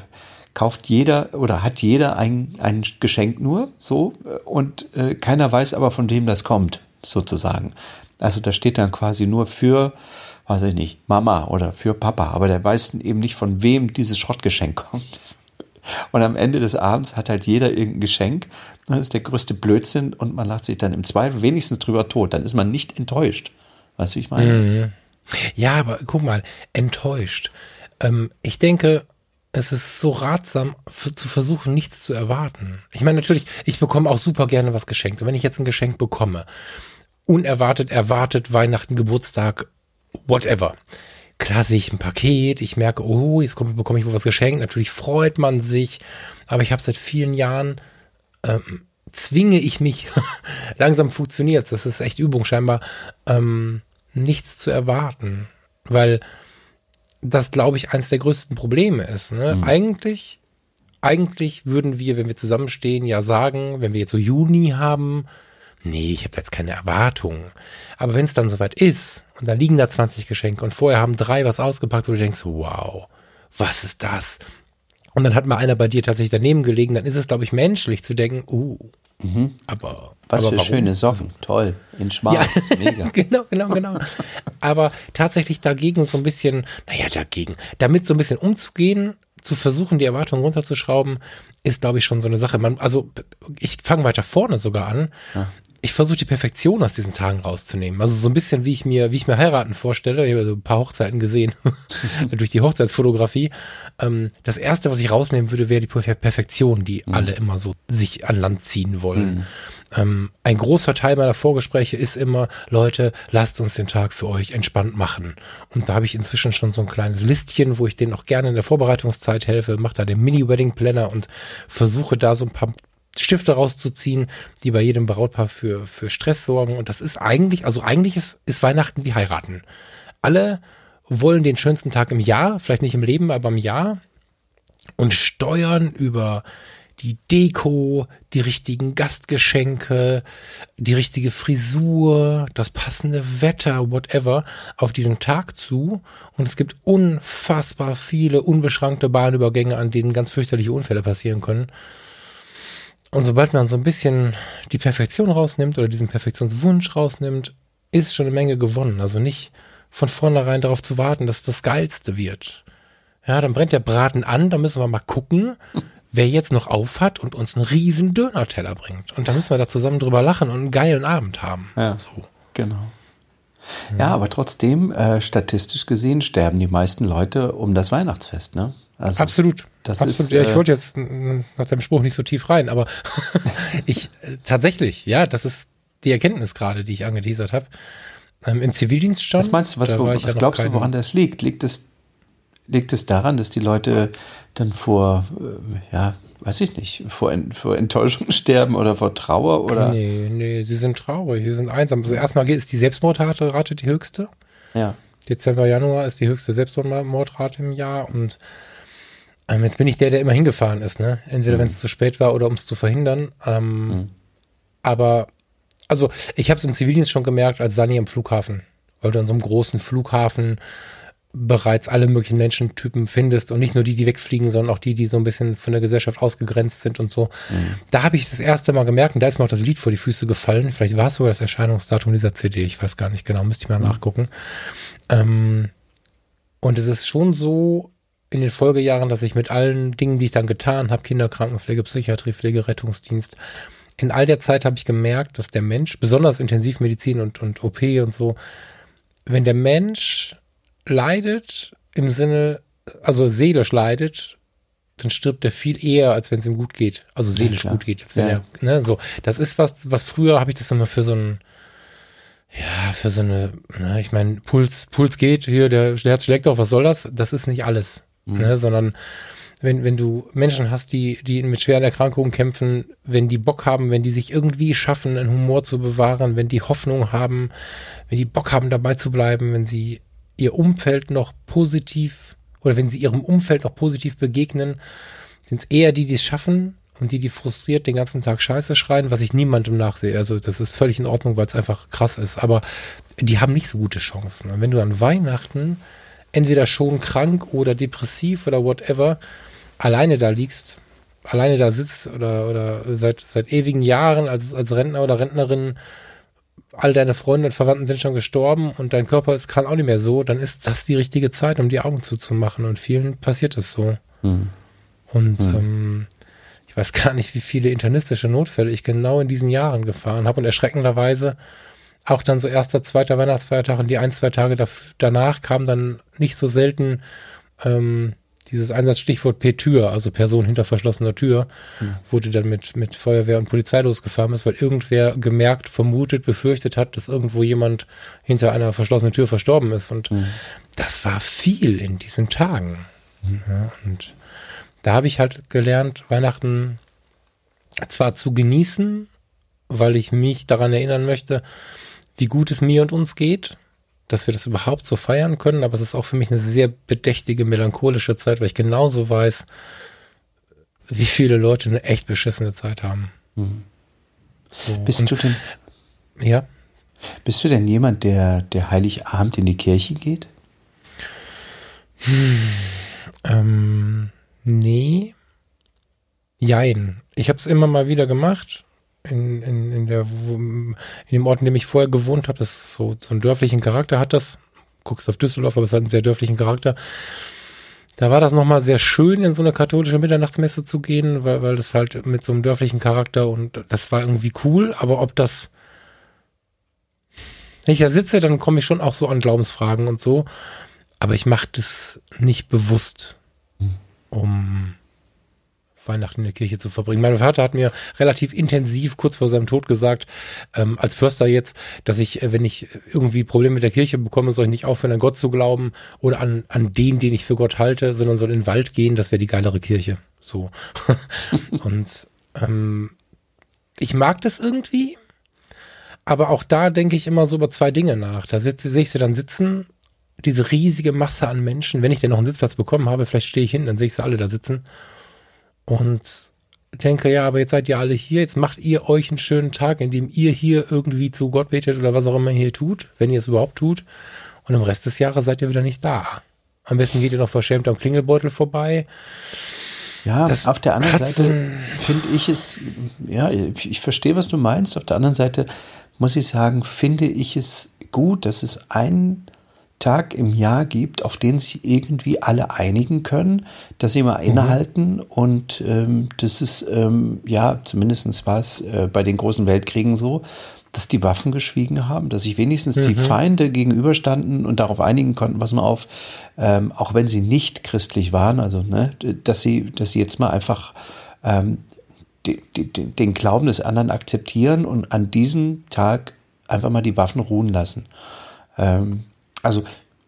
kauft jeder oder hat jeder ein, ein Geschenk nur so und äh, keiner weiß aber, von wem das kommt, sozusagen. Also da steht dann quasi nur für, weiß ich nicht, Mama oder für Papa, aber der weiß eben nicht, von wem dieses Schrottgeschenk *laughs* kommt. Und am Ende des Abends hat halt jeder irgendein Geschenk. Das ist der größte Blödsinn und man lacht sich dann im Zweifel wenigstens drüber tot. Dann ist man nicht enttäuscht. Weißt du, wie ich meine? Mhm. Ja, aber guck mal, enttäuscht. Ähm, ich denke, es ist so ratsam, zu versuchen, nichts zu erwarten. Ich meine, natürlich, ich bekomme auch super gerne was geschenkt. Und wenn ich jetzt ein Geschenk bekomme, unerwartet, erwartet, Weihnachten, Geburtstag, whatever. Klar sehe ich ein Paket, ich merke, oh, jetzt komm, bekomme ich wohl was geschenkt. Natürlich freut man sich, aber ich habe seit vielen Jahren ähm, zwinge ich mich, *laughs* langsam funktioniert das ist echt Übung scheinbar, ähm, nichts zu erwarten. Weil das, glaube ich, eines der größten Probleme ist. Ne? Mhm. Eigentlich, eigentlich würden wir, wenn wir zusammenstehen, ja sagen, wenn wir jetzt so Juni haben, nee, ich habe da jetzt keine Erwartungen. Aber wenn es dann soweit ist und da liegen da 20 Geschenke und vorher haben drei was ausgepackt, wo du denkst, wow, was ist das? Und dann hat mal einer bei dir tatsächlich daneben gelegen, dann ist es, glaube ich, menschlich zu denken, uh, mhm. aber. Was aber für warum? schöne Socken, toll, in schwarz, ja, mega. *laughs* genau, genau, genau. aber tatsächlich dagegen so ein bisschen, naja, dagegen, damit so ein bisschen umzugehen, zu versuchen, die Erwartungen runterzuschrauben, ist, glaube ich, schon so eine Sache. Man, also ich fange weiter vorne sogar an. Ja ich versuche die Perfektion aus diesen Tagen rauszunehmen. Also so ein bisschen, wie ich mir, wie ich mir heiraten vorstelle. Ich habe so ein paar Hochzeiten gesehen *laughs* durch die Hochzeitsfotografie. Ähm, das erste, was ich rausnehmen würde, wäre die Perfektion, die mhm. alle immer so sich an Land ziehen wollen. Mhm. Ähm, ein großer Teil meiner Vorgespräche ist immer, Leute, lasst uns den Tag für euch entspannt machen. Und da habe ich inzwischen schon so ein kleines Listchen, wo ich denen auch gerne in der Vorbereitungszeit helfe, mache da den Mini-Wedding-Planner und versuche da so ein paar Stifte rauszuziehen, die bei jedem Brautpaar für, für Stress sorgen. Und das ist eigentlich, also eigentlich ist, ist Weihnachten wie heiraten. Alle wollen den schönsten Tag im Jahr, vielleicht nicht im Leben, aber im Jahr und steuern über die Deko, die richtigen Gastgeschenke, die richtige Frisur, das passende Wetter, whatever, auf diesen Tag zu. Und es gibt unfassbar viele unbeschrankte Bahnübergänge, an denen ganz fürchterliche Unfälle passieren können. Und sobald man so ein bisschen die Perfektion rausnimmt oder diesen Perfektionswunsch rausnimmt, ist schon eine Menge gewonnen. Also nicht von vornherein darauf zu warten, dass das Geilste wird. Ja, dann brennt der Braten an, da müssen wir mal gucken, wer jetzt noch auf hat und uns einen riesen Dönerteller bringt. Und da müssen wir da zusammen drüber lachen und einen geilen Abend haben. Ja, so. genau. Ja, aber trotzdem, äh, statistisch gesehen, sterben die meisten Leute um das Weihnachtsfest, ne? Also, Absolut. Das Absolut. Ist, ja, ich äh, wollte jetzt nach dem Spruch nicht so tief rein, aber *laughs* ich äh, tatsächlich, ja, das ist die Erkenntnis gerade, die ich angeteasert habe. Ähm, Im Zivildienst schon. Was meinst du, was, wo, was ja glaubst du, woran das liegt? Liegt es, liegt es daran, dass die Leute dann vor, äh, ja, weiß ich nicht, vor, vor Enttäuschung *laughs* sterben oder vor Trauer oder? Nee, nee, sie sind traurig, sie sind einsam. Also erstmal ist die Selbstmordrate die höchste. Ja. Dezember, Januar ist die höchste Selbstmordrate im Jahr und ähm, jetzt bin ich der, der immer hingefahren ist, ne? Entweder mhm. wenn es zu spät war oder um es zu verhindern. Ähm, mhm. Aber, also ich habe es im Zivildienst schon gemerkt, als Sani am Flughafen, weil du an so einem großen Flughafen bereits alle möglichen Menschentypen findest und nicht nur die, die wegfliegen, sondern auch die, die so ein bisschen von der Gesellschaft ausgegrenzt sind und so. Mhm. Da habe ich das erste Mal gemerkt, und da ist mir auch das Lied vor die Füße gefallen. Vielleicht war es sogar das Erscheinungsdatum dieser CD, ich weiß gar nicht genau, müsste ich mal mhm. nachgucken. Ähm, und es ist schon so, in den Folgejahren, dass ich mit allen Dingen, die ich dann getan habe, Kinderkrankenpflege, Psychiatrie, Pflege, Rettungsdienst, in all der Zeit habe ich gemerkt, dass der Mensch, besonders Intensivmedizin und, und OP und so, wenn der Mensch leidet im Sinne, also seelisch leidet, dann stirbt er viel eher, als wenn es ihm gut geht. Also seelisch ja, gut geht. Als wenn ja. er, ne, so. Das ist was, was früher habe ich das immer für so ein, ja, für so eine, ne, ich meine, Puls, Puls geht, hier, der, der Herz schlägt auf, was soll das? Das ist nicht alles mhm. ne, sondern wenn, wenn du Menschen hast, die, die mit schweren Erkrankungen kämpfen, wenn die Bock haben, wenn die sich irgendwie schaffen, einen Humor zu bewahren, wenn die Hoffnung haben, wenn die Bock haben, dabei zu bleiben, wenn sie ihr Umfeld noch positiv oder wenn sie ihrem Umfeld noch positiv begegnen, sind es eher die, die es schaffen und die, die frustriert den ganzen Tag Scheiße schreien, was ich niemandem nachsehe. Also das ist völlig in Ordnung, weil es einfach krass ist. Aber die haben nicht so gute Chancen. Und wenn du an Weihnachten entweder schon krank oder depressiv oder whatever, alleine da liegst, alleine da sitzt oder, oder seit, seit ewigen Jahren als, als Rentner oder Rentnerin, all deine Freunde und Verwandten sind schon gestorben und dein Körper ist kann auch nicht mehr so, dann ist das die richtige Zeit, um die Augen zuzumachen. Und vielen passiert es so. Mhm. Und mhm. Ähm, ich weiß gar nicht, wie viele internistische Notfälle ich genau in diesen Jahren gefahren habe und erschreckenderweise auch dann so erster, zweiter Weihnachtsfeiertag und die ein, zwei Tage danach kam dann nicht so selten ähm, dieses Einsatzstichwort P-Tür, also Person hinter verschlossener Tür, mhm. wurde dann mit, mit Feuerwehr und Polizei losgefahren ist, weil irgendwer gemerkt, vermutet, befürchtet hat, dass irgendwo jemand hinter einer verschlossenen Tür verstorben ist. Und mhm. das war viel in diesen Tagen. Mhm. Ja, und da habe ich halt gelernt, Weihnachten zwar zu genießen, weil ich mich daran erinnern möchte, wie gut es mir und uns geht, dass wir das überhaupt so feiern können, aber es ist auch für mich eine sehr bedächtige, melancholische Zeit, weil ich genauso weiß, wie viele Leute eine echt beschissene Zeit haben. Mhm. So. Bist und, du denn? Ja. Bist du denn jemand, der, der Heiligabend in die Kirche geht? Hm, ähm, nee. Jein. Ich habe es immer mal wieder gemacht in, in, in, der, in dem Ort, in dem ich vorher gewohnt habe, das so, so einen dörflichen Charakter hat das. Guckst auf Düsseldorf, aber es hat einen sehr dörflichen Charakter. Da war das nochmal sehr schön, in so eine katholische Mitternachtsmesse zu gehen, weil, weil das halt mit so einem dörflichen Charakter und das war irgendwie cool, aber ob das, wenn ich da sitze, dann komme ich schon auch so an Glaubensfragen und so, aber ich mache das nicht bewusst, um Weihnachten in der Kirche zu verbringen. Mein Vater hat mir relativ intensiv kurz vor seinem Tod gesagt, ähm, als Förster jetzt, dass ich, äh, wenn ich irgendwie Probleme mit der Kirche bekomme, soll ich nicht aufhören, an Gott zu glauben oder an, an den, den ich für Gott halte, sondern soll in den Wald gehen, das wäre die geilere Kirche. So. *laughs* Und ähm, ich mag das irgendwie, aber auch da denke ich immer so über zwei Dinge nach. Da sitze, sehe ich sie dann sitzen, diese riesige Masse an Menschen. Wenn ich denn noch einen Sitzplatz bekommen habe, vielleicht stehe ich hinten, dann sehe ich sie alle da sitzen und denke, ja, aber jetzt seid ihr alle hier, jetzt macht ihr euch einen schönen Tag, indem ihr hier irgendwie zu Gott betet oder was auch immer ihr hier tut, wenn ihr es überhaupt tut. Und im Rest des Jahres seid ihr wieder nicht da. Am besten geht ihr noch verschämt am Klingelbeutel vorbei. Ja, das auf der anderen Seite finde ich es, ja, ich, ich verstehe, was du meinst. Auf der anderen Seite muss ich sagen, finde ich es gut, dass es einen Tag im Jahr gibt, auf den sich irgendwie alle einigen können, dass sie mal mhm. innehalten und ähm, das ist, ähm, ja, zumindest war es äh, bei den großen Weltkriegen so, dass die Waffen geschwiegen haben, dass sich wenigstens mhm. die Feinde gegenüberstanden und darauf einigen konnten, was man auf, ähm, auch wenn sie nicht christlich waren, also ne, dass sie, dass sie jetzt mal einfach ähm, die, die, den Glauben des anderen akzeptieren und an diesem Tag einfach mal die Waffen ruhen lassen. Ähm, also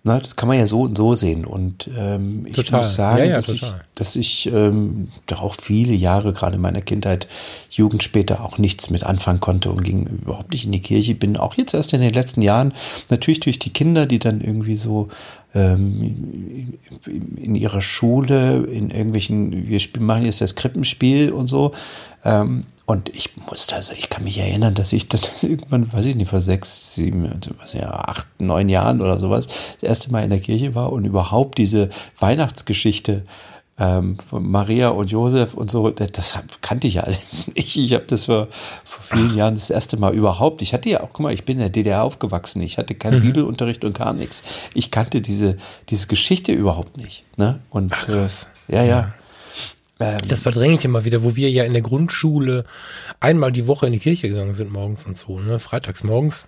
na, das kann man ja so und so sehen. Und ähm, ich total. muss sagen, ja, ja, dass, ich, dass ich ähm, da auch viele Jahre, gerade in meiner Kindheit, Jugend später auch nichts mit anfangen konnte und ging überhaupt nicht in die Kirche. Bin auch jetzt erst in den letzten Jahren, natürlich durch die Kinder, die dann irgendwie so ähm, in ihrer Schule, in irgendwelchen, wir machen jetzt das Krippenspiel und so, ähm, und ich musste, also ich kann mich erinnern, dass ich dann *laughs* irgendwann, weiß ich nicht, vor sechs, sieben, was ja, acht, neun Jahren oder sowas, das erste Mal in der Kirche war und überhaupt diese Weihnachtsgeschichte ähm, von Maria und Josef und so, das, das kannte ich ja alles *laughs* nicht. Ich habe das vor, vor vielen Jahren das erste Mal überhaupt. Ich hatte ja auch, guck mal, ich bin in der DDR aufgewachsen. Ich hatte keinen mhm. Bibelunterricht und gar nichts. Ich kannte diese, diese Geschichte überhaupt nicht. Ne? Und Ach, äh, ja, ja. ja. Ähm, das verdränge ich immer wieder, wo wir ja in der Grundschule einmal die Woche in die Kirche gegangen sind morgens und so, ne? Freitags morgens.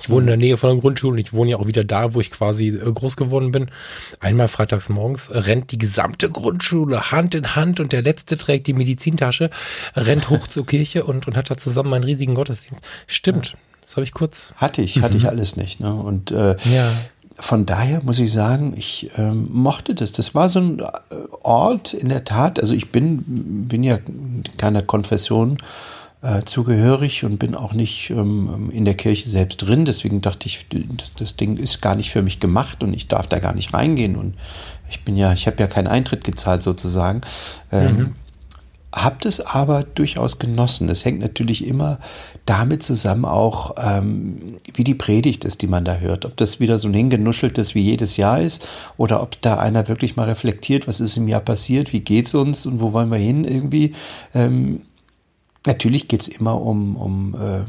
Ich wohne in der Nähe von der Grundschule und ich wohne ja auch wieder da, wo ich quasi äh, groß geworden bin. Einmal freitags morgens rennt die gesamte Grundschule Hand in Hand und der letzte trägt die Medizintasche, rennt hoch zur Kirche und, und hat da zusammen einen riesigen Gottesdienst. Stimmt. Das habe ich kurz. Hatte ich, hatte ich mhm. alles nicht. Ne? Und äh, ja von daher muss ich sagen, ich ähm, mochte das. Das war so ein äh, Ort in der Tat. Also ich bin, bin ja keiner Konfession äh, zugehörig und bin auch nicht ähm, in der Kirche selbst drin. Deswegen dachte ich, das Ding ist gar nicht für mich gemacht und ich darf da gar nicht reingehen. Und ich bin ja, ich habe ja keinen Eintritt gezahlt sozusagen. Ähm, mhm. Habe das aber durchaus genossen. Das hängt natürlich immer damit zusammen auch, ähm, wie die Predigt ist, die man da hört. Ob das wieder so ein hingenuscheltes wie jedes Jahr ist oder ob da einer wirklich mal reflektiert, was ist im Jahr passiert, wie geht's uns und wo wollen wir hin irgendwie. Ähm, natürlich geht's immer um, um äh,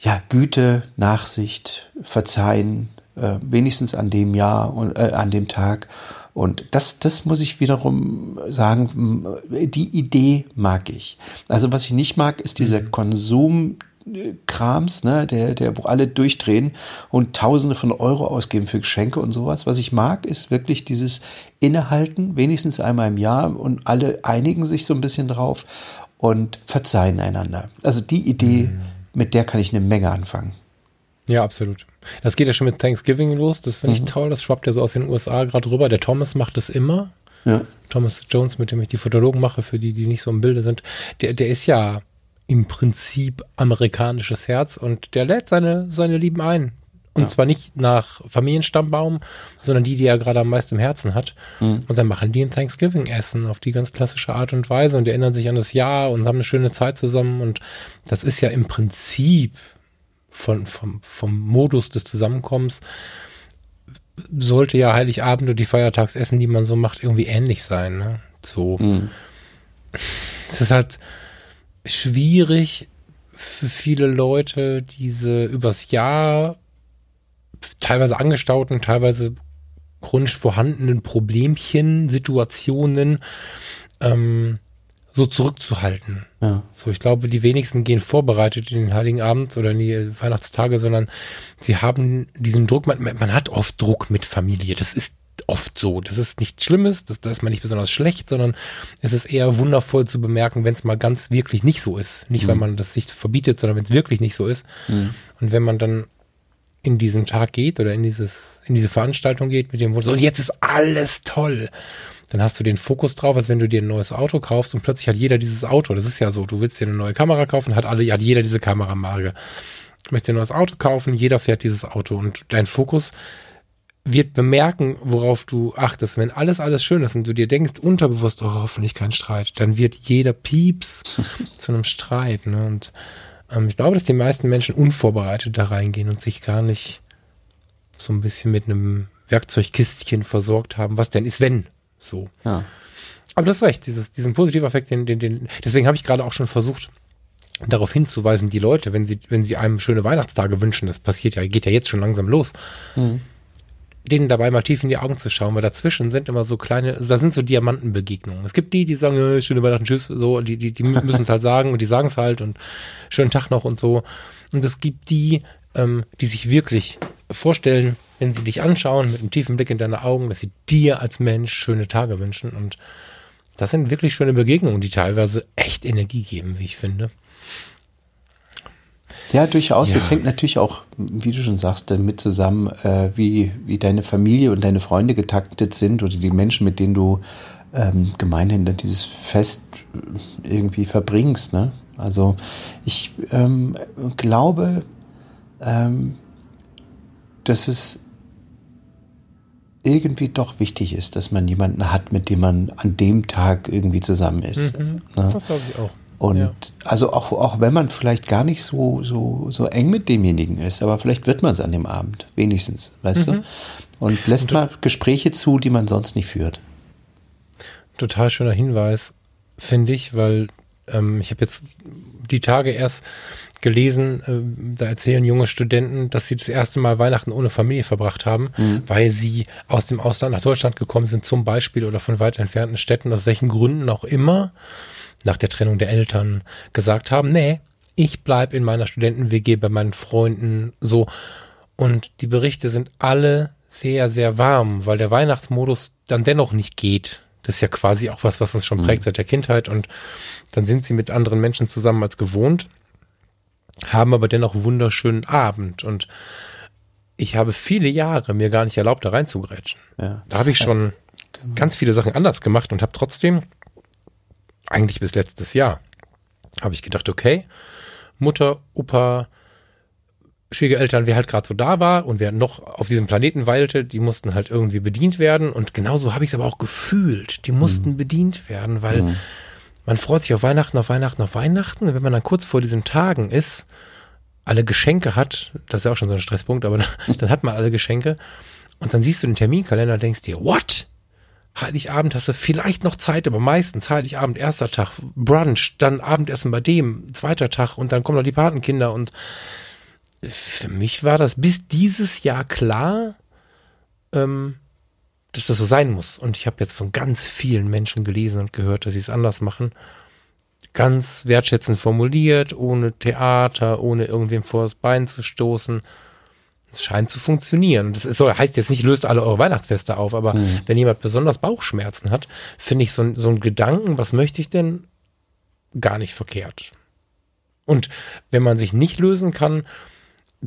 ja, Güte, Nachsicht, Verzeihen, äh, wenigstens an dem Jahr äh, an dem Tag. Und das, das muss ich wiederum sagen, die Idee mag ich. Also was ich nicht mag, ist dieser mhm. Konsum. Krams, ne, der, der, wo alle durchdrehen und Tausende von Euro ausgeben für Geschenke und sowas. Was ich mag, ist wirklich dieses Innehalten, wenigstens einmal im Jahr und alle einigen sich so ein bisschen drauf und verzeihen einander. Also die Idee, mhm. mit der kann ich eine Menge anfangen. Ja, absolut. Das geht ja schon mit Thanksgiving los. Das finde ich mhm. toll. Das schwappt ja so aus den USA gerade rüber. Der Thomas macht das immer. Ja. Thomas Jones, mit dem ich die Fotologen mache, für die, die nicht so im Bilde sind. Der, der ist ja im Prinzip amerikanisches Herz und der lädt seine, seine Lieben ein. Und ja. zwar nicht nach Familienstammbaum, sondern die, die er gerade am meisten im Herzen hat. Mhm. Und dann machen die ein Thanksgiving-Essen auf die ganz klassische Art und Weise und erinnern sich an das Jahr und haben eine schöne Zeit zusammen. Und das ist ja im Prinzip von, vom, vom Modus des Zusammenkommens sollte ja Heiligabend und die Feiertagsessen, die man so macht, irgendwie ähnlich sein. Ne? So. Mhm. Es ist halt schwierig für viele Leute, diese übers Jahr teilweise angestauten, teilweise chronisch vorhandenen Problemchen, Situationen ähm, so zurückzuhalten. Ja. So, ich glaube, die wenigsten gehen vorbereitet in den Heiligen Abend oder in die Weihnachtstage, sondern sie haben diesen Druck, man, man hat oft Druck mit Familie. Das ist oft so. Das ist nichts Schlimmes, das, da ist man nicht besonders schlecht, sondern es ist eher wundervoll zu bemerken, wenn es mal ganz wirklich nicht so ist. Nicht, mhm. weil man das sich verbietet, sondern wenn es wirklich nicht so ist. Mhm. Und wenn man dann in diesen Tag geht oder in dieses, in diese Veranstaltung geht mit dem Wunsch, so, und jetzt ist alles toll dann hast du den Fokus drauf, als wenn du dir ein neues Auto kaufst und plötzlich hat jeder dieses Auto. Das ist ja so, du willst dir eine neue Kamera kaufen, hat alle, hat jeder diese Kameramarke. Ich möchte ein neues Auto kaufen, jeder fährt dieses Auto und dein Fokus wird bemerken, worauf du achtest. Wenn alles, alles schön ist und du dir denkst, unterbewusst, oh, hoffentlich kein Streit, dann wird jeder Pieps *laughs* zu einem Streit. Ne? Und ähm, ich glaube, dass die meisten Menschen unvorbereitet da reingehen und sich gar nicht so ein bisschen mit einem Werkzeugkistchen versorgt haben, was denn ist, wenn so. Ja. Aber du hast recht, dieses, diesen positiven Effekt, den, den, den, deswegen habe ich gerade auch schon versucht, darauf hinzuweisen, die Leute, wenn sie, wenn sie einem schöne Weihnachtstage wünschen, das passiert ja, geht ja jetzt schon langsam los, mhm. denen dabei mal tief in die Augen zu schauen, weil dazwischen sind immer so kleine, da sind so Diamantenbegegnungen. Es gibt die, die sagen, äh, schöne Weihnachten, tschüss, so, die, die, die müssen es *laughs* halt sagen und die sagen es halt und schönen Tag noch und so. Und es gibt die, ähm, die sich wirklich vorstellen, wenn sie dich anschauen mit einem tiefen Blick in deine Augen, dass sie dir als Mensch schöne Tage wünschen. Und das sind wirklich schöne Begegnungen, die teilweise echt Energie geben, wie ich finde. Ja, durchaus. Ja. Das hängt natürlich auch, wie du schon sagst, damit zusammen, äh, wie, wie deine Familie und deine Freunde getaktet sind oder die Menschen, mit denen du ähm, gemeinhin dieses Fest irgendwie verbringst. Ne? Also ich ähm, glaube, ähm, dass es irgendwie doch wichtig ist, dass man jemanden hat, mit dem man an dem Tag irgendwie zusammen ist. Mhm, ne? Das glaube ich auch. Und ja. also auch, auch wenn man vielleicht gar nicht so, so, so eng mit demjenigen ist, aber vielleicht wird man es an dem Abend, wenigstens, weißt mhm. du? Und lässt Und mal Gespräche zu, die man sonst nicht führt. Total schöner Hinweis, finde ich, weil ähm, ich habe jetzt die Tage erst gelesen, äh, da erzählen junge Studenten, dass sie das erste Mal Weihnachten ohne Familie verbracht haben, mhm. weil sie aus dem Ausland nach Deutschland gekommen sind, zum Beispiel oder von weit entfernten Städten, aus welchen Gründen auch immer, nach der Trennung der Eltern gesagt haben, nee, ich bleib in meiner Studenten-WG bei meinen Freunden so. Und die Berichte sind alle sehr, sehr warm, weil der Weihnachtsmodus dann dennoch nicht geht. Das ist ja quasi auch was, was uns schon prägt mhm. seit der Kindheit. Und dann sind sie mit anderen Menschen zusammen als gewohnt haben aber dennoch wunderschönen Abend und ich habe viele Jahre mir gar nicht erlaubt, da reinzugrätschen. Ja. Da habe ich schon genau. ganz viele Sachen anders gemacht und habe trotzdem, eigentlich bis letztes Jahr, habe ich gedacht, okay, Mutter, Opa, Schwiegereltern, wer halt gerade so da war und wer noch auf diesem Planeten weilte, die mussten halt irgendwie bedient werden. Und genauso habe ich es aber auch gefühlt. Die mussten mhm. bedient werden, weil mhm man freut sich auf Weihnachten, auf Weihnachten, auf Weihnachten. Und wenn man dann kurz vor diesen Tagen ist, alle Geschenke hat, das ist ja auch schon so ein Stresspunkt, aber dann, *laughs* dann hat man alle Geschenke und dann siehst du den Terminkalender und denkst dir, what? Heiligabend hast du vielleicht noch Zeit, aber meistens Heiligabend, erster Tag, Brunch, dann Abendessen bei dem, zweiter Tag und dann kommen noch die Patenkinder und für mich war das bis dieses Jahr klar, ähm, dass das so sein muss. Und ich habe jetzt von ganz vielen Menschen gelesen und gehört, dass sie es anders machen. Ganz wertschätzend formuliert, ohne Theater, ohne irgendwem vor das Bein zu stoßen. Es scheint zu funktionieren. Das ist, heißt jetzt nicht, löst alle eure Weihnachtsfeste auf, aber mhm. wenn jemand besonders Bauchschmerzen hat, finde ich so, so ein Gedanken, was möchte ich denn, gar nicht verkehrt. Und wenn man sich nicht lösen kann,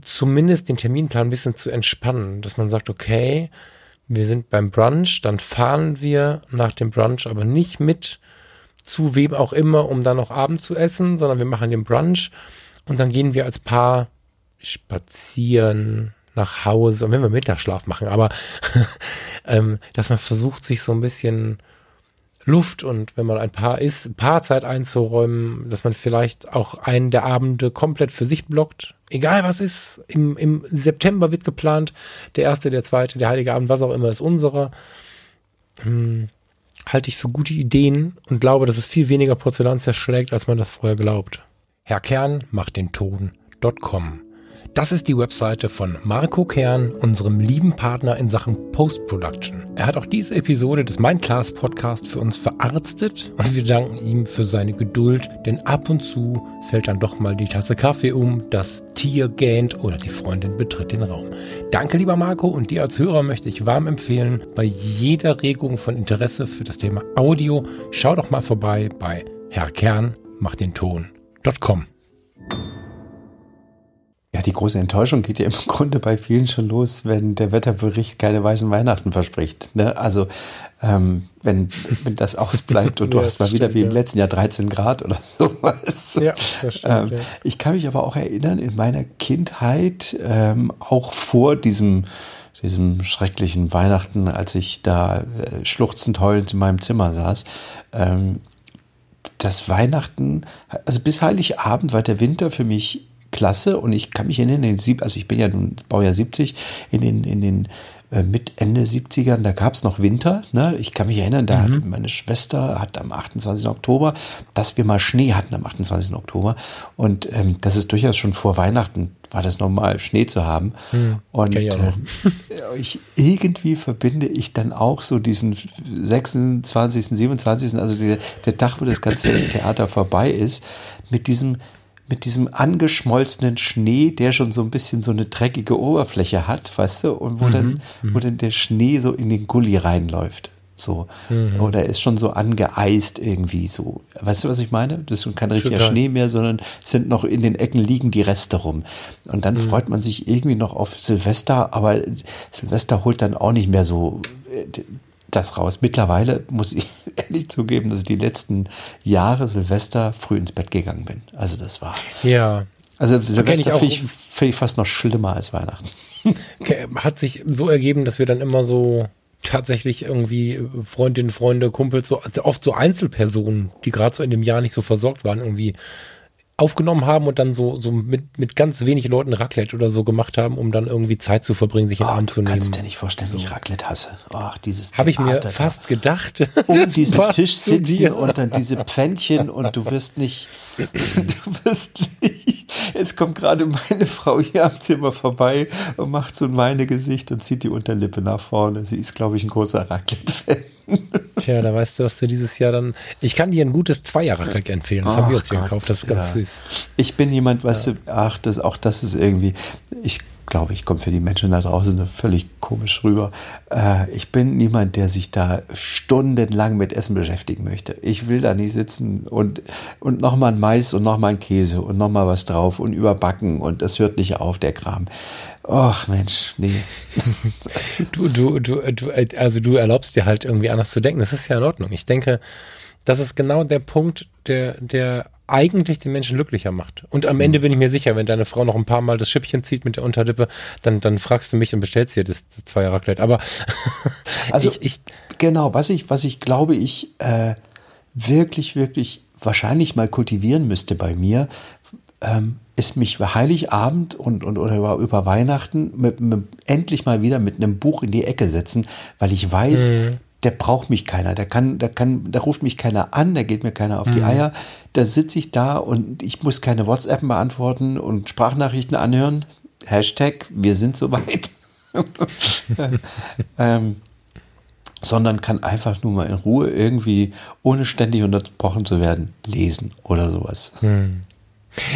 zumindest den Terminplan ein bisschen zu entspannen, dass man sagt, okay, wir sind beim Brunch, dann fahren wir nach dem Brunch aber nicht mit zu wem auch immer, um dann noch Abend zu essen, sondern wir machen den Brunch und dann gehen wir als Paar spazieren nach Hause und wenn wir Mittagsschlaf machen, aber *laughs* ähm, dass man versucht, sich so ein bisschen Luft und wenn man ein Paar ist, ein paar Zeit einzuräumen, dass man vielleicht auch einen der Abende komplett für sich blockt. Egal was ist, im, im September wird geplant, der erste, der zweite, der heilige Abend, was auch immer ist unserer. Hm, halte ich für gute Ideen und glaube, dass es viel weniger Porzellan zerschlägt, als man das vorher glaubt. Herr Kern macht den Ton.com das ist die Webseite von Marco Kern, unserem lieben Partner in Sachen Post-Production. Er hat auch diese Episode des Mindclass Podcast für uns verarztet und wir danken ihm für seine Geduld, denn ab und zu fällt dann doch mal die Tasse Kaffee um, das Tier gähnt oder die Freundin betritt den Raum. Danke, lieber Marco, und dir als Hörer möchte ich warm empfehlen, bei jeder Regung von Interesse für das Thema Audio, schau doch mal vorbei bei Herr Kern macht den Ton.com. Ja, die große Enttäuschung geht ja im *laughs* Grunde bei vielen schon los, wenn der Wetterbericht keine weißen Weihnachten verspricht. Ne? Also ähm, wenn, wenn das ausbleibt und du *laughs* ja, hast mal wieder stimmt, wie im ja. letzten Jahr 13 Grad oder *laughs* sowas. Ja, das stimmt, ähm, ja. Ich kann mich aber auch erinnern, in meiner Kindheit, ähm, auch vor diesem diesem schrecklichen Weihnachten, als ich da äh, schluchzend heulend in meinem Zimmer saß, ähm, das Weihnachten, also bis Heiligabend war der Winter für mich klasse und ich kann mich erinnern, in den, also ich bin ja nun Baujahr 70, in den, in den äh, mit Ende 70ern, da gab es noch Winter. Ne? Ich kann mich erinnern, da mhm. hat meine Schwester hat am 28. Oktober, dass wir mal Schnee hatten am 28. Oktober. Und ähm, das ist durchaus schon vor Weihnachten, war das normal, Schnee zu haben. Mhm. Und ich, äh, ich, irgendwie verbinde ich dann auch so diesen 26., 27., also der, der Tag, wo das ganze Theater vorbei ist, mit diesem mit diesem angeschmolzenen Schnee, der schon so ein bisschen so eine dreckige Oberfläche hat, weißt du, und wo mhm. dann, wo mhm. dann der Schnee so in den Gully reinläuft. So. Mhm. Oder ist schon so angeeist irgendwie so. Weißt du, was ich meine? Das ist schon kein richtiger Total. Schnee mehr, sondern sind noch in den Ecken liegen die Reste rum. Und dann mhm. freut man sich irgendwie noch auf Silvester, aber Silvester holt dann auch nicht mehr so äh, das raus. Mittlerweile muss ich *laughs* ehrlich zugeben, dass ich die letzten Jahre Silvester früh ins Bett gegangen bin. Also das war. Ja. Also Silvester finde ich, find ich fast noch schlimmer als Weihnachten. Okay, hat sich so ergeben, dass wir dann immer so tatsächlich irgendwie Freundinnen, Freunde, Kumpels, so oft so Einzelpersonen, die gerade so in dem Jahr nicht so versorgt waren, irgendwie aufgenommen haben und dann so, so mit, mit ganz wenig Leuten Raclette oder so gemacht haben, um dann irgendwie Zeit zu verbringen, sich in oh, Arm zu nehmen. kannst dir nicht vorstellen, wie ich Raclette hasse. Ach, dieses Habe ich mir fast gedacht. *laughs* Um diesen *laughs* Tisch sitzen und dann diese Pfännchen und du wirst nicht, *laughs* du wirst nicht, es kommt gerade meine Frau hier am Zimmer vorbei und macht so ein Weinegesicht und zieht die Unterlippe nach vorne. Sie ist, glaube ich, ein großer Raclette-Fan. Tja, da weißt du, was du dieses Jahr dann. Ich kann dir ein gutes Zweijahrer-Rack empfehlen. Das haben wir uns hier gekauft. Das ist ganz ja. süß. Ich bin jemand, weißt ja. du, ach, das, auch das ist irgendwie. Ich glaube, ich komme für die Menschen da draußen völlig komisch rüber. Äh, ich bin niemand, der sich da stundenlang mit Essen beschäftigen möchte. Ich will da nicht sitzen und, und nochmal ein Mais und nochmal ein Käse und nochmal was drauf und überbacken und das hört nicht auf, der Kram. Ach Mensch, nee. *laughs* du, du, du, du, also du erlaubst dir halt irgendwie anders zu denken. Das ist ja in Ordnung. Ich denke, das ist genau der Punkt, der, der eigentlich den Menschen glücklicher macht. Und am Ende mhm. bin ich mir sicher, wenn deine Frau noch ein paar Mal das Schippchen zieht mit der Unterlippe, dann, dann fragst du mich und bestellst dir das zwei Jahre Kleid. Aber *laughs* also ich, ich, genau, was ich, was ich glaube, ich äh, wirklich, wirklich wahrscheinlich mal kultivieren müsste bei mir, ähm, ist mich Heiligabend und, und oder über, über Weihnachten mit, mit, endlich mal wieder mit einem Buch in die Ecke setzen, weil ich weiß, mhm. Der braucht mich keiner, der kann, der kann, da ruft mich keiner an, da geht mir keiner auf mhm. die Eier. Da sitze ich da und ich muss keine WhatsApp beantworten und Sprachnachrichten anhören. Hashtag, wir sind soweit. *laughs* ähm, sondern kann einfach nur mal in Ruhe irgendwie, ohne ständig unterbrochen zu werden, lesen oder sowas. Hm.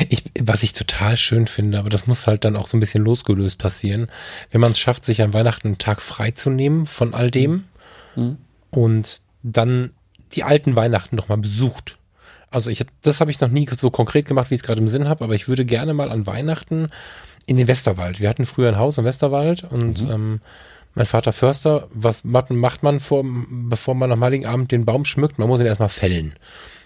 Ich, was ich total schön finde, aber das muss halt dann auch so ein bisschen losgelöst passieren, wenn man es schafft, sich an Weihnachten einen Tag frei zu nehmen von all dem mhm. und dann die alten Weihnachten nochmal besucht. Also ich, das habe ich noch nie so konkret gemacht, wie ich es gerade im Sinn habe, aber ich würde gerne mal an Weihnachten in den Westerwald. Wir hatten früher ein Haus im Westerwald und mhm. ähm, mein Vater Förster, was macht man vor, bevor man am Heiligen Abend den Baum schmückt? Man muss ihn erstmal fällen.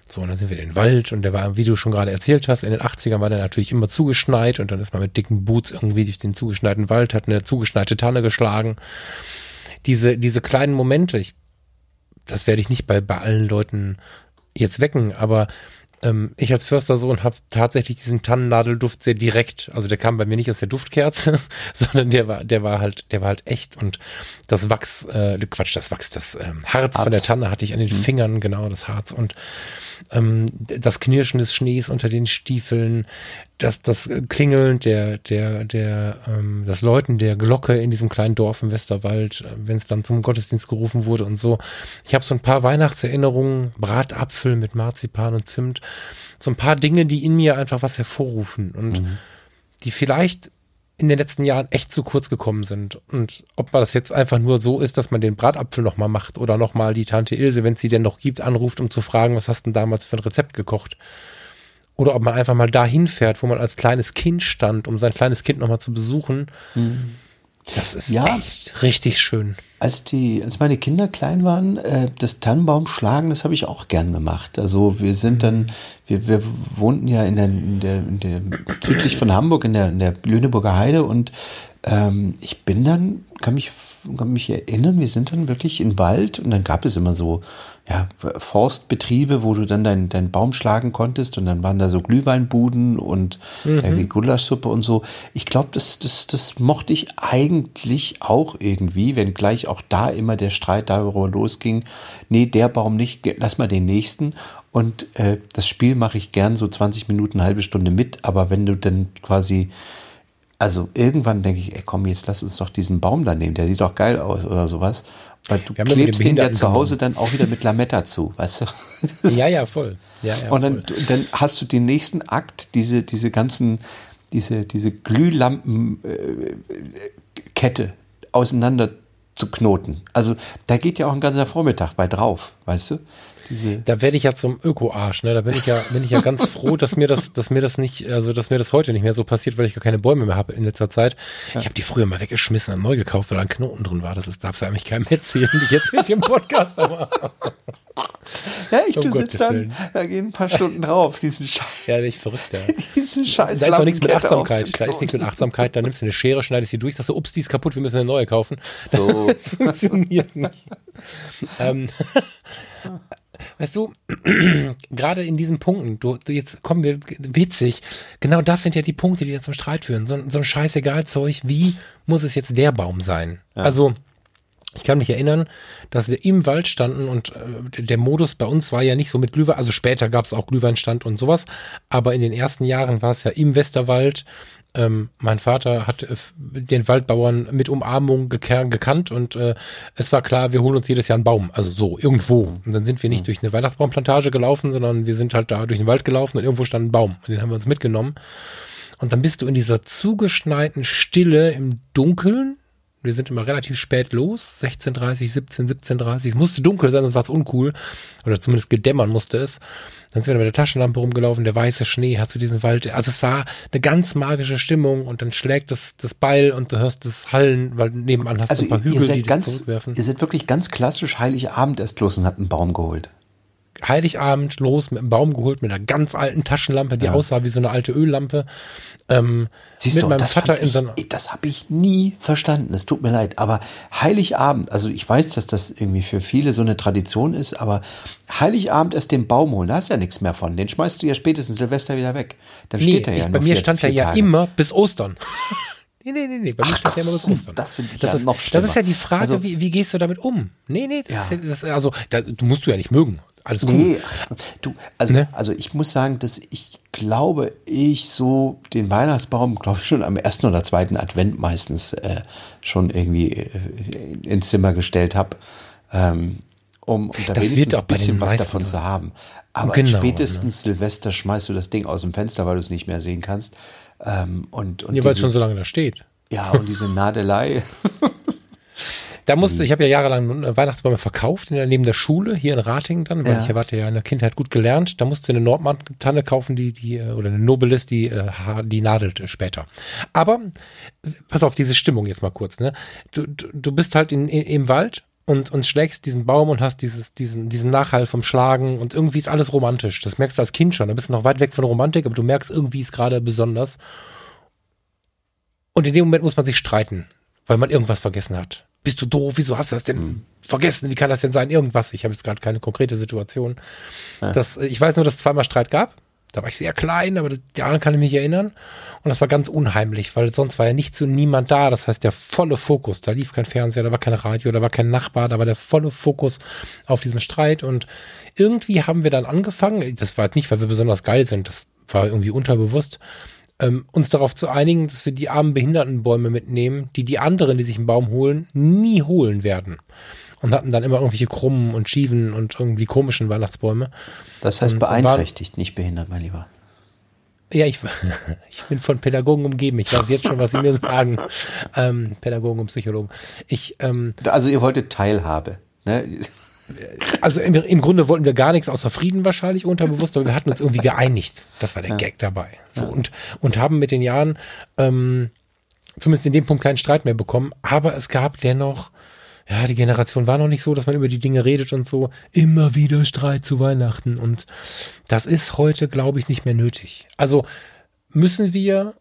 So, und dann sind wir in den Wald und der war, wie du schon gerade erzählt hast, in den 80ern war der natürlich immer zugeschneit und dann ist man mit dicken Boots irgendwie durch den zugeschneiten Wald, hat eine zugeschneite Tanne geschlagen. Diese, diese kleinen Momente, ich, das werde ich nicht bei, bei allen Leuten jetzt wecken, aber ähm, ich als Förstersohn habe tatsächlich diesen Tannennadelduft sehr direkt. Also der kam bei mir nicht aus der Duftkerze, *laughs* sondern der war, der war halt, der war halt echt. Und das Wachs, äh, Quatsch, das Wachs, das ähm, Harz, Harz von der Tanne hatte ich an den mhm. Fingern, genau, das Harz. Und ähm, das Knirschen des Schnees unter den Stiefeln, das, das Klingeln der, der, der, ähm, das Läuten der Glocke in diesem kleinen Dorf im Westerwald, äh, wenn es dann zum Gottesdienst gerufen wurde und so. Ich habe so ein paar Weihnachtserinnerungen, Bratapfel mit Marzipan und Zimt, so ein paar Dinge, die in mir einfach was hervorrufen und mhm. die vielleicht in den letzten Jahren echt zu kurz gekommen sind. Und ob man das jetzt einfach nur so ist, dass man den Bratapfel nochmal macht oder nochmal die Tante Ilse, wenn es sie denn noch gibt, anruft, um zu fragen, was hast du denn damals für ein Rezept gekocht? Oder ob man einfach mal dahin fährt, wo man als kleines Kind stand, um sein kleines Kind nochmal zu besuchen. Mhm. Das ist ja, echt richtig schön. Als die, als meine Kinder klein waren, äh, das Tannenbaum schlagen, das habe ich auch gern gemacht. Also wir sind dann, wir, wir wohnten ja in der, in der, in der südlich von Hamburg in der, in der Lüneburger Heide und ähm, ich bin dann, kann mich, kann mich erinnern, wir sind dann wirklich in Wald und dann gab es immer so ja, Forstbetriebe, wo du dann deinen dein Baum schlagen konntest und dann waren da so Glühweinbuden und mhm. irgendwie Gulaschsuppe und so. Ich glaube, das, das, das mochte ich eigentlich auch irgendwie, wenn gleich auch da immer der Streit darüber losging, nee, der Baum nicht, lass mal den nächsten. Und äh, das Spiel mache ich gern so 20 Minuten, eine halbe Stunde mit, aber wenn du dann quasi also irgendwann denke ich, ey komm, jetzt lass uns doch diesen Baum da nehmen, der sieht doch geil aus oder sowas. Weil du klebst den ja zu Hause dann auch wieder mit Lametta zu, weißt du? *laughs* ja, ja, voll. Ja, ja, und dann, voll. dann hast du den nächsten Akt, diese, diese ganzen, diese, diese Glühlampenkette äh, auseinander zu knoten. Also da geht ja auch ein ganzer Vormittag bei drauf, weißt du? Diese da werde ich ja zum Öko-Arsch, ne? Da bin ich ja, bin ich ja ganz *laughs* froh, dass mir das, dass mir das nicht, also dass mir das heute nicht mehr so passiert, weil ich gar keine Bäume mehr habe in letzter Zeit. Ja. Ich habe die früher mal weggeschmissen und neu gekauft, weil da ein Knoten drin war. Das ist, darfst du eigentlich keinem erzählen. Ich erzähle es hier im Podcast, aber. Ja, ich um sitze dann, da gehen ein paar Stunden drauf, diesen Scheiß. Ja, ich verrückt, ja. *laughs* diesen Scheiß. Da ist doch nichts mit Achtsamkeit. Da ist nichts mit Achtsamkeit. Da nimmst du eine Schere, schneidest sie durch, sagst du, ups, die ist kaputt, wir müssen eine neue kaufen. So. *laughs* das funktioniert nicht. ähm, weißt du, *clears throat* gerade in diesen Punkten, du, du jetzt kommen wir witzig, genau das sind ja die Punkte, die da zum Streit führen. So, so ein scheißegal Zeug, wie muss es jetzt der Baum sein? Ja. Also, ich kann mich erinnern, dass wir im Wald standen und äh, der Modus bei uns war ja nicht so mit Glühwein, also später gab es auch Glühweinstand und sowas, aber in den ersten Jahren war es ja im Westerwald ähm, mein Vater hat äh, den Waldbauern mit Umarmung gekannt und äh, es war klar, wir holen uns jedes Jahr einen Baum, also so irgendwo. Und dann sind wir nicht mhm. durch eine Weihnachtsbaumplantage gelaufen, sondern wir sind halt da durch den Wald gelaufen und irgendwo stand ein Baum. Den haben wir uns mitgenommen. Und dann bist du in dieser zugeschneiten Stille im Dunkeln. Wir sind immer relativ spät los, 16.30, 17, 17.30. Es musste dunkel sein, sonst war es uncool. Oder zumindest gedämmern musste es. Dann sind wir mit der Taschenlampe rumgelaufen, der weiße Schnee hat zu diesem Wald. Also es war eine ganz magische Stimmung und dann schlägt das, das Beil und du hörst das Hallen, weil nebenan hast also du ein paar Hügel, die ganz, zurückwerfen. Ihr seid wirklich ganz klassisch Heiligabend erst los und habt einen Baum geholt. Heiligabend los mit einem Baum geholt, mit einer ganz alten Taschenlampe, die ja. aussah wie so eine alte Öllampe. Ähm, Siehst mit du, meinem das Vater in so Das habe ich nie verstanden. Es tut mir leid. Aber Heiligabend, also ich weiß, dass das irgendwie für viele so eine Tradition ist, aber Heiligabend erst den Baum holen, da hast ja nichts mehr von. Den schmeißt du ja spätestens Silvester wieder weg. Dann nee, steht er ja ich, Bei mir stand er ja immer bis Ostern. *laughs* Nee, nee, nee, nee. Bei mir steht ja immer bis Ostern. Das finde ich das ja ist, noch schlimmer. Das ist ja die Frage, also, wie, wie gehst du damit um? Nee, nee, das ja. ist das, also, da, du musst du ja nicht mögen. Alles cool. Nee, du, also, ne? also ich muss sagen, dass ich glaube, ich so den Weihnachtsbaum, glaube ich, schon am ersten oder zweiten Advent meistens äh, schon irgendwie äh, ins Zimmer gestellt habe. Ähm, um, um da das wenigstens ein bisschen was davon zu haben. Aber genau, spätestens ne? Silvester schmeißt du das Ding aus dem Fenster, weil du es nicht mehr sehen kannst. Ähm, und, und ja, weil es schon so lange da steht. Ja, und diese *laughs* Nadelei. Da musste, ich habe ja jahrelang Weihnachtsbäume verkauft, in der, neben der Schule, hier in Ratingen dann, weil ja. ich erwarte ja in der Kindheit gut gelernt. Da musste eine Nordmann-Tanne kaufen, die, die, äh, oder eine Nobilis, die, äh, die nadelt später. Aber, pass auf, diese Stimmung jetzt mal kurz, ne? Du, du, du bist halt in, in, im Wald und, und schlägst diesen Baum und hast dieses, diesen, diesen Nachhall vom Schlagen und irgendwie ist alles romantisch. Das merkst du als Kind schon. Da bist du noch weit weg von Romantik, aber du merkst, irgendwie ist gerade besonders. Und in dem Moment muss man sich streiten, weil man irgendwas vergessen hat bist du doof, wieso hast du das denn mhm. vergessen? Wie kann das denn sein? Irgendwas. Ich habe jetzt gerade keine konkrete Situation. Ja. Das, ich weiß nur, dass es zweimal Streit gab. Da war ich sehr klein, aber daran kann ich mich erinnern. Und das war ganz unheimlich, weil sonst war ja nichts und niemand da. Das heißt, der volle Fokus, da lief kein Fernseher, da war kein Radio, da war kein Nachbar, da war der volle Fokus auf diesem Streit. Und irgendwie haben wir dann angefangen, das war nicht, weil wir besonders geil sind, das war irgendwie unterbewusst, ähm, uns darauf zu einigen, dass wir die armen Behindertenbäume mitnehmen, die die anderen, die sich einen Baum holen, nie holen werden. Und hatten dann immer irgendwelche krummen und schiefen und irgendwie komischen Weihnachtsbäume. Das heißt und beeinträchtigt, war, nicht behindert, mein Lieber. Ja, ich, *laughs* ich bin von Pädagogen umgeben. Ich weiß jetzt schon, was sie mir sagen. Ähm, Pädagogen und Psychologen. Ich, ähm, also ihr wolltet Teilhabe. Ne? Also im, im, Grunde wollten wir gar nichts außer Frieden wahrscheinlich unterbewusst, aber wir hatten uns irgendwie geeinigt. Das war der ja. Gag dabei. So, ja. und, und haben mit den Jahren ähm, zumindest in dem Punkt keinen Streit mehr bekommen, aber es gab dennoch, ja, die Generation war noch nicht so, dass man über die Dinge redet und so, immer wieder Streit zu Weihnachten und das ist heute, glaube ich, nicht mehr nötig. Also müssen wir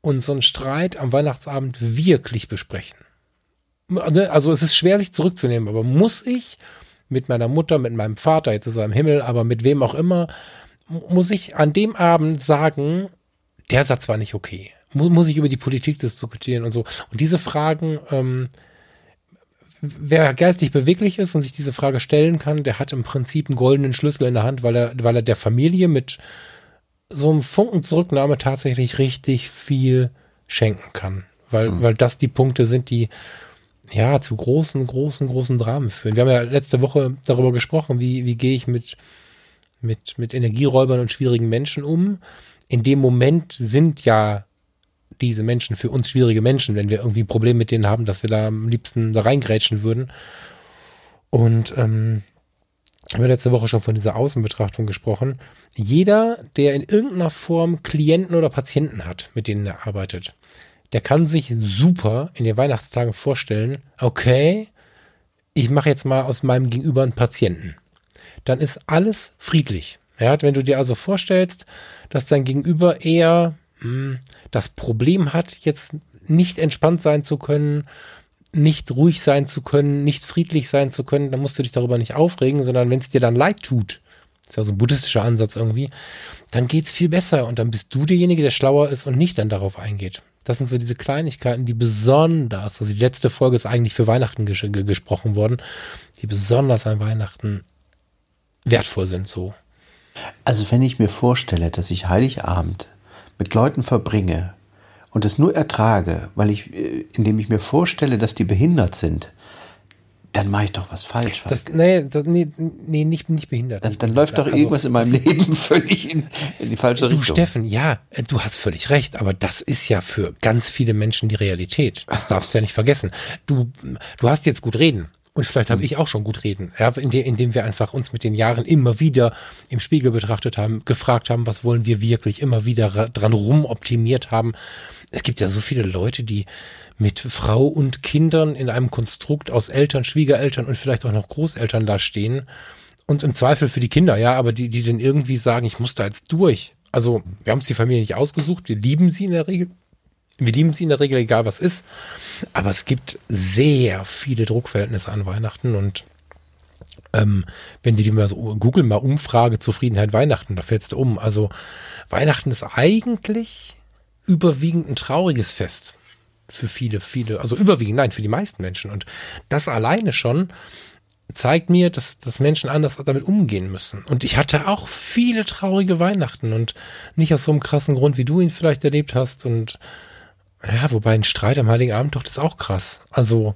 unseren Streit am Weihnachtsabend wirklich besprechen. Ne, also es ist schwer, sich zurückzunehmen, aber muss ich mit meiner Mutter, mit meinem Vater, jetzt ist er im Himmel, aber mit wem auch immer, muss ich an dem Abend sagen, der Satz war nicht okay. Muss, muss ich über die Politik diskutieren und so. Und diese Fragen, ähm, wer geistig beweglich ist und sich diese Frage stellen kann, der hat im Prinzip einen goldenen Schlüssel in der Hand, weil er, weil er der Familie mit so einem Funken Zurücknahme tatsächlich richtig viel schenken kann. Weil, mhm. weil das die Punkte sind, die ja, zu großen, großen, großen Dramen führen. Wir haben ja letzte Woche darüber gesprochen, wie, wie gehe ich mit, mit, mit Energieräubern und schwierigen Menschen um. In dem Moment sind ja diese Menschen für uns schwierige Menschen, wenn wir irgendwie ein Problem mit denen haben, dass wir da am liebsten da reingrätschen würden. Und ähm, haben wir letzte Woche schon von dieser Außenbetrachtung gesprochen. Jeder, der in irgendeiner Form Klienten oder Patienten hat, mit denen er arbeitet, der kann sich super in den Weihnachtstagen vorstellen, okay, ich mache jetzt mal aus meinem Gegenüber einen Patienten. Dann ist alles friedlich. Ja, wenn du dir also vorstellst, dass dein Gegenüber eher hm, das Problem hat, jetzt nicht entspannt sein zu können, nicht ruhig sein zu können, nicht friedlich sein zu können, dann musst du dich darüber nicht aufregen, sondern wenn es dir dann leid tut, ist ja so ein buddhistischer Ansatz irgendwie, dann geht's viel besser und dann bist du derjenige, der schlauer ist und nicht dann darauf eingeht. Das sind so diese Kleinigkeiten, die besonders, also die letzte Folge ist eigentlich für Weihnachten ges gesprochen worden, die besonders an Weihnachten wertvoll sind so. Also wenn ich mir vorstelle, dass ich Heiligabend mit Leuten verbringe und es nur ertrage, weil ich, äh, indem ich mir vorstelle, dass die behindert sind, dann mache ich doch was falsch. Das, nee, das, nee, nee, nicht, nicht behindert. Dann, dann läuft doch also, irgendwas in meinem Leben völlig in, in die falsche du, Richtung. Du, Steffen, ja, du hast völlig recht, aber das ist ja für ganz viele Menschen die Realität. Das darfst du ja nicht vergessen. Du, du hast jetzt gut reden. Und vielleicht habe hm. ich auch schon gut reden, ja, indem, indem wir einfach uns mit den Jahren immer wieder im Spiegel betrachtet haben, gefragt haben, was wollen wir wirklich, immer wieder dran rumoptimiert haben. Es gibt ja so viele Leute, die mit Frau und Kindern in einem Konstrukt aus Eltern, Schwiegereltern und vielleicht auch noch Großeltern da stehen Und im Zweifel für die Kinder, ja, aber die, die dann irgendwie sagen, ich muss da jetzt durch. Also, wir haben uns die Familie nicht ausgesucht, wir lieben sie in der Regel. Wir lieben sie in der Regel, egal was ist. Aber es gibt sehr viele Druckverhältnisse an Weihnachten und ähm, wenn die mal so Google mal Umfrage Zufriedenheit Weihnachten, da fällst du um. Also Weihnachten ist eigentlich überwiegend ein trauriges Fest für viele, viele, also überwiegend, nein, für die meisten Menschen. Und das alleine schon zeigt mir, dass, dass Menschen anders damit umgehen müssen. Und ich hatte auch viele traurige Weihnachten und nicht aus so einem krassen Grund, wie du ihn vielleicht erlebt hast. Und ja, wobei ein Streit am Heiligen Abend doch, das ist auch krass. Also,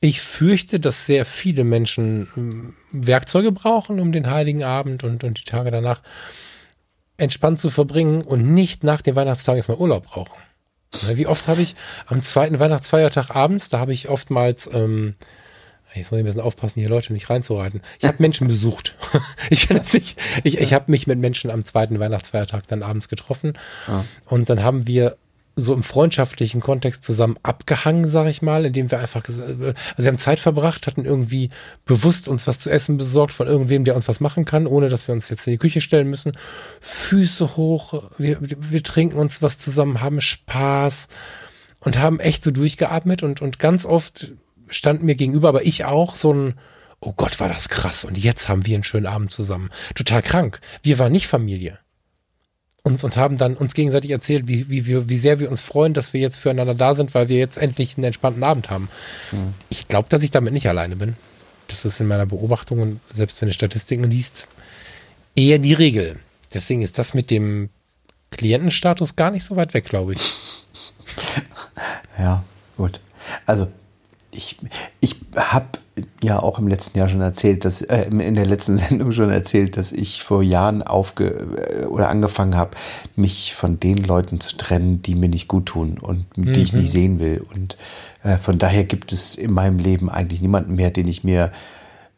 ich fürchte, dass sehr viele Menschen hm, Werkzeuge brauchen, um den Heiligen Abend und, und die Tage danach entspannt zu verbringen und nicht nach den Weihnachtstagen erstmal Urlaub brauchen. Wie oft habe ich am zweiten Weihnachtsfeiertag abends, da habe ich oftmals, ähm, jetzt muss ich ein bisschen aufpassen, hier Leute nicht reinzureiten. Ich habe Menschen besucht. *laughs* ich nicht, ich, ich habe mich mit Menschen am zweiten Weihnachtsfeiertag dann abends getroffen. Ja. Und dann haben wir so im freundschaftlichen Kontext zusammen abgehangen, sag ich mal, indem wir einfach, also wir haben Zeit verbracht, hatten irgendwie bewusst uns was zu essen besorgt von irgendwem, der uns was machen kann, ohne dass wir uns jetzt in die Küche stellen müssen. Füße hoch, wir, wir trinken uns was zusammen, haben Spaß und haben echt so durchgeatmet und, und ganz oft stand mir gegenüber, aber ich auch, so ein, oh Gott, war das krass und jetzt haben wir einen schönen Abend zusammen. Total krank. Wir waren nicht Familie und, und haben dann uns gegenseitig erzählt, wie, wie, wie sehr wir uns freuen, dass wir jetzt füreinander da sind, weil wir jetzt endlich einen entspannten Abend haben. Mhm. Ich glaube, dass ich damit nicht alleine bin. Das ist in meiner Beobachtung und selbst wenn du Statistiken liest, eher die Regel. Deswegen ist das mit dem Klientenstatus gar nicht so weit weg, glaube ich. *laughs* Ja, gut. Also ich, ich habe ja auch im letzten Jahr schon erzählt, dass äh, in der letzten *laughs* Sendung schon erzählt, dass ich vor Jahren aufge äh, oder angefangen habe, mich von den Leuten zu trennen, die mir nicht gut tun und mhm. die ich nicht mhm. sehen will. Und äh, von daher gibt es in meinem Leben eigentlich niemanden mehr, den ich mir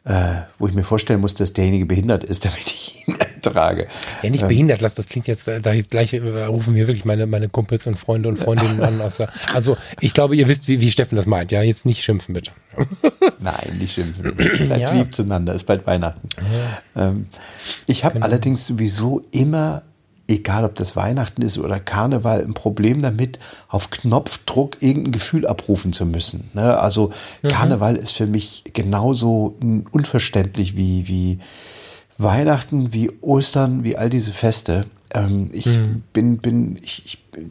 äh, wo ich mir vorstellen muss, dass derjenige behindert ist, *laughs* damit ich ihn ertrage. Ja, nicht ähm, behindert, das klingt jetzt, äh, da gleich äh, rufen mir wirklich meine, meine Kumpels und Freunde und Freundinnen an. *laughs* Der, also ich glaube, ihr wisst, wie, wie Steffen das meint. Ja, jetzt nicht schimpfen, bitte. *laughs* Nein, nicht schimpfen. Seid ja. lieb zueinander, ist bald Weihnachten. Ja. Ähm, ich habe genau. allerdings sowieso immer egal ob das Weihnachten ist oder Karneval, ein Problem damit, auf Knopfdruck irgendein Gefühl abrufen zu müssen. Ne? Also mhm. Karneval ist für mich genauso unverständlich wie, wie Weihnachten, wie Ostern, wie all diese Feste. Ähm, ich mhm. bin, bin, ich, ich bin,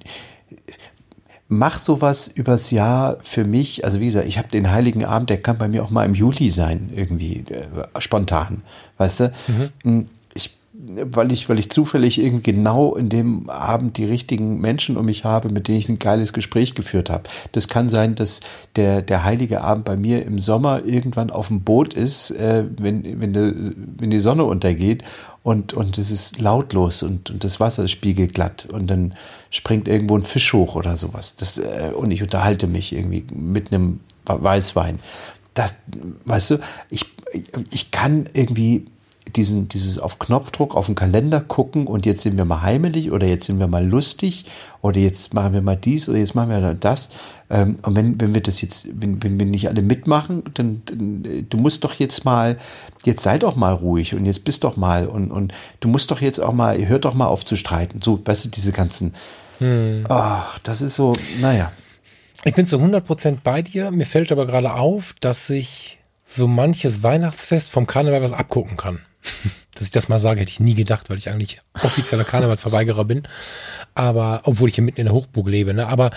mach sowas übers Jahr für mich. Also wie gesagt, ich habe den Heiligen Abend, der kann bei mir auch mal im Juli sein, irgendwie äh, spontan, weißt du? Mhm. Weil ich, weil ich zufällig irgendwie genau in dem Abend die richtigen Menschen um mich habe, mit denen ich ein geiles Gespräch geführt habe. Das kann sein, dass der, der heilige Abend bei mir im Sommer irgendwann auf dem Boot ist, äh, wenn, wenn, de, wenn die Sonne untergeht und, und es ist lautlos und, und das Wasser ist spiegelglatt und dann springt irgendwo ein Fisch hoch oder sowas. Das, äh, und ich unterhalte mich irgendwie mit einem Weißwein. Das, weißt du, ich, ich kann irgendwie diesen, dieses auf Knopfdruck auf den Kalender gucken und jetzt sind wir mal heimelig oder jetzt sind wir mal lustig oder jetzt machen wir mal dies oder jetzt machen wir das. Ähm, und wenn, wenn wir das jetzt, wenn, wenn wir nicht alle mitmachen, dann, dann, äh, du musst doch jetzt mal, jetzt sei doch mal ruhig und jetzt bist doch mal und, und du musst doch jetzt auch mal, hör doch mal auf zu streiten. So, weißt du, diese ganzen, hm. ach, das ist so, naja. Ich bin zu 100% bei dir. Mir fällt aber gerade auf, dass ich so manches Weihnachtsfest vom Karneval was abgucken kann. *laughs* Dass ich das mal sage, hätte ich nie gedacht, weil ich eigentlich offizieller Karnevalsverweigerer bin. Aber, obwohl ich hier mitten in der Hochburg lebe, ne? Aber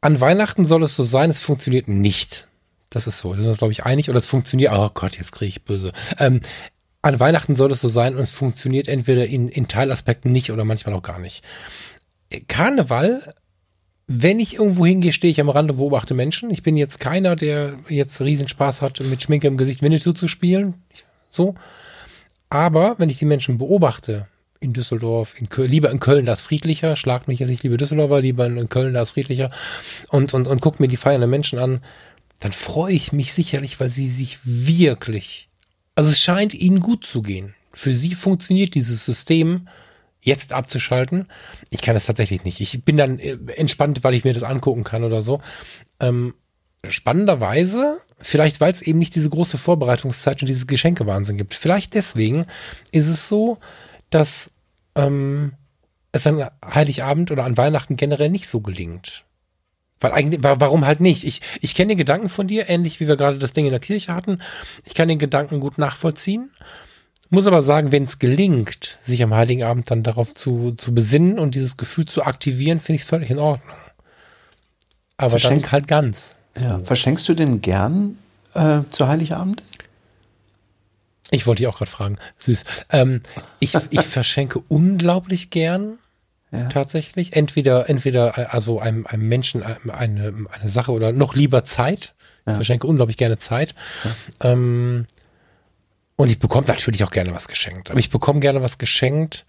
an Weihnachten soll es so sein, es funktioniert nicht. Das ist so. Da sind wir uns, glaube ich, einig. Oder es funktioniert, oh Gott, jetzt kriege ich böse. Ähm, an Weihnachten soll es so sein und es funktioniert entweder in, in Teilaspekten nicht oder manchmal auch gar nicht. Karneval wenn ich irgendwo hingehe, stehe ich am Rande, beobachte Menschen. Ich bin jetzt keiner, der jetzt Riesenspaß hat, mit Schminke im Gesicht Winnetou zu spielen. Ich so. Aber wenn ich die Menschen beobachte, in Düsseldorf, in Köln, lieber in Köln, da ist friedlicher, schlagt mich jetzt, ich liebe Düsseldorfer, lieber in Köln, da ist friedlicher und, und, und guck mir die feiernden Menschen an, dann freue ich mich sicherlich, weil sie sich wirklich, also es scheint ihnen gut zu gehen. Für sie funktioniert dieses System, jetzt abzuschalten. Ich kann es tatsächlich nicht. Ich bin dann äh, entspannt, weil ich mir das angucken kann oder so. Ähm, spannenderweise, vielleicht weil es eben nicht diese große Vorbereitungszeit und dieses Geschenkewahnsinn gibt, vielleicht deswegen ist es so, dass ähm, es an Heiligabend oder an Weihnachten generell nicht so gelingt. Weil eigentlich, warum halt nicht? Ich, ich kenne den Gedanken von dir, ähnlich wie wir gerade das Ding in der Kirche hatten. Ich kann den Gedanken gut nachvollziehen. Muss aber sagen, wenn es gelingt, sich am Heiligen Abend dann darauf zu, zu besinnen und dieses Gefühl zu aktivieren, finde ich es völlig in Ordnung. Aber Verschenk, dann halt ganz. Ja, verschenkst du denn gern äh, zu Heiligabend? Ich wollte dich auch gerade fragen. Süß. Ähm, ich, ich verschenke *laughs* unglaublich gern. Ja. Tatsächlich. Entweder, entweder also einem, einem Menschen eine, eine Sache oder noch lieber Zeit. Ja. Ich verschenke unglaublich gerne Zeit. Ja. Ähm, und ich bekomme natürlich auch gerne was geschenkt. Aber ich bekomme gerne was geschenkt,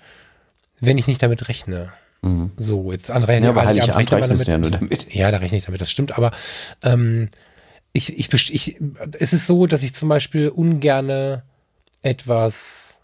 wenn ich nicht damit rechne. Mhm. So, jetzt andere ja, aber Heiligabend damit. Ja, nur damit. *laughs* ja, da rechne ich damit, das stimmt. Aber ähm, ich, ich, ich, es ist so, dass ich zum Beispiel ungerne etwas,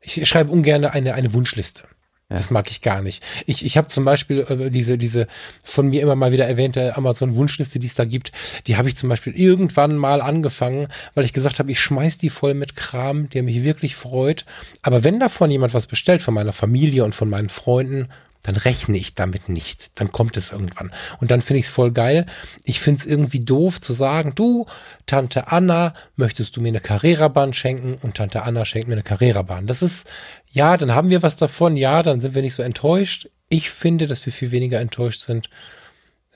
ich schreibe ungern eine, eine Wunschliste. Ja. Das mag ich gar nicht. Ich, ich habe zum Beispiel äh, diese, diese von mir immer mal wieder erwähnte Amazon-Wunschliste, die es da gibt, die habe ich zum Beispiel irgendwann mal angefangen, weil ich gesagt habe, ich schmeiß die voll mit Kram, der mich wirklich freut. Aber wenn davon jemand was bestellt, von meiner Familie und von meinen Freunden, dann rechne ich damit nicht. Dann kommt es irgendwann. Und dann finde ich es voll geil. Ich finde es irgendwie doof zu sagen, du, Tante Anna, möchtest du mir eine Carrera-Bahn schenken? Und Tante Anna schenkt mir eine Carrera-Bahn. Das ist, ja, dann haben wir was davon. Ja, dann sind wir nicht so enttäuscht. Ich finde, dass wir viel weniger enttäuscht sind,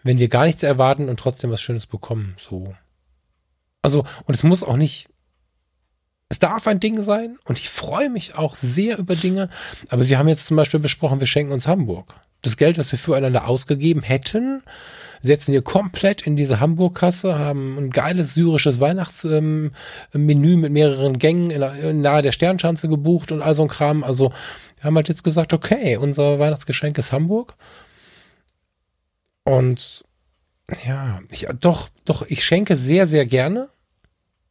wenn wir gar nichts erwarten und trotzdem was Schönes bekommen. So. Also, und es muss auch nicht es darf ein Ding sein und ich freue mich auch sehr über Dinge. Aber wir haben jetzt zum Beispiel besprochen, wir schenken uns Hamburg. Das Geld, was wir füreinander ausgegeben hätten, setzen wir komplett in diese Hamburg-Kasse, haben ein geiles syrisches Weihnachtsmenü mit mehreren Gängen nahe der Sternschanze gebucht und all so ein Kram. Also wir haben halt jetzt gesagt, okay, unser Weihnachtsgeschenk ist Hamburg. Und ja, ich, doch, doch, ich schenke sehr, sehr gerne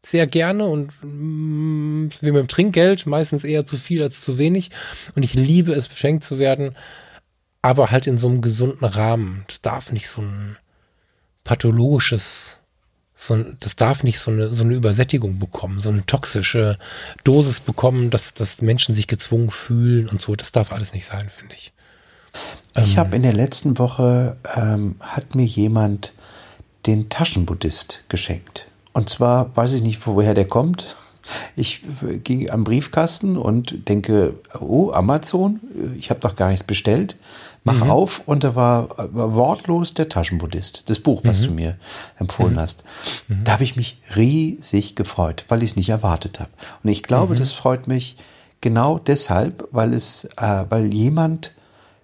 sehr gerne und mm, wie mit dem Trinkgeld, meistens eher zu viel als zu wenig. Und ich liebe es, beschenkt zu werden, aber halt in so einem gesunden Rahmen. Das darf nicht so ein pathologisches, so ein, das darf nicht so eine, so eine Übersättigung bekommen, so eine toxische Dosis bekommen, dass, dass Menschen sich gezwungen fühlen und so. Das darf alles nicht sein, finde ich. Ich ähm, habe in der letzten Woche, ähm, hat mir jemand den Taschenbuddhist geschenkt. Und zwar weiß ich nicht, woher der kommt. Ich ging am Briefkasten und denke, oh, Amazon, ich habe doch gar nichts bestellt. Mach mhm. auf und da war, war, wortlos der Taschenbuddhist, das Buch, was mhm. du mir empfohlen mhm. hast. Mhm. Da habe ich mich riesig gefreut, weil ich es nicht erwartet habe. Und ich glaube, mhm. das freut mich genau deshalb, weil es, äh, weil jemand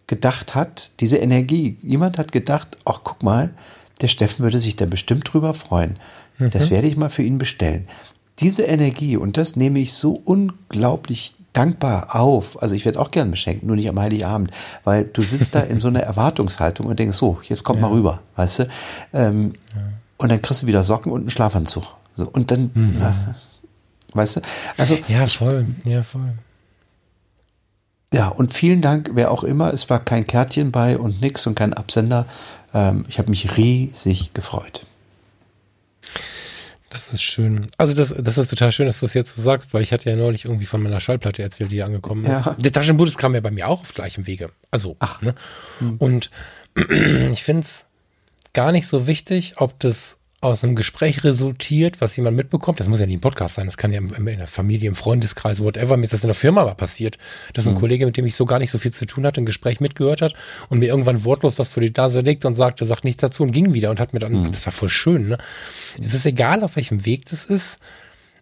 gedacht hat, diese Energie, jemand hat gedacht, ach guck mal, der Steffen würde sich da bestimmt drüber freuen. Das mhm. werde ich mal für ihn bestellen. Diese Energie, und das nehme ich so unglaublich dankbar auf. Also ich werde auch gern beschenkt, nur nicht am Heiligabend, weil du sitzt da in so einer *laughs* Erwartungshaltung und denkst, so, jetzt kommt ja. mal rüber, weißt du? Ähm, ja. Und dann kriegst du wieder Socken und einen Schlafanzug. So, und dann, mhm. äh, weißt du? Also ja, voll, ja, voll. Ja, und vielen Dank, wer auch immer. Es war kein Kärtchen bei und nix und kein Absender. Ähm, ich habe mich riesig gefreut. Das ist schön. Also das, das ist total schön, dass du es jetzt so sagst, weil ich hatte ja neulich irgendwie von meiner Schallplatte erzählt, die angekommen ist. Ja. Der Taschenbuddhist kam ja bei mir auch auf gleichem Wege. Also, Ach. Ne? Hm. Und *clears throat* ich finde es gar nicht so wichtig, ob das aus einem Gespräch resultiert, was jemand mitbekommt. Das muss ja nicht ein Podcast sein, das kann ja in der Familie, im Freundeskreis, whatever. Mir ist das in der Firma mal passiert, dass ein mhm. Kollege, mit dem ich so gar nicht so viel zu tun hatte, ein Gespräch mitgehört hat und mir irgendwann wortlos was vor die Nase legt und sagte, sagt nichts dazu und ging wieder und hat mir dann, mhm. das war voll schön, ne? Es ist egal, auf welchem Weg das ist.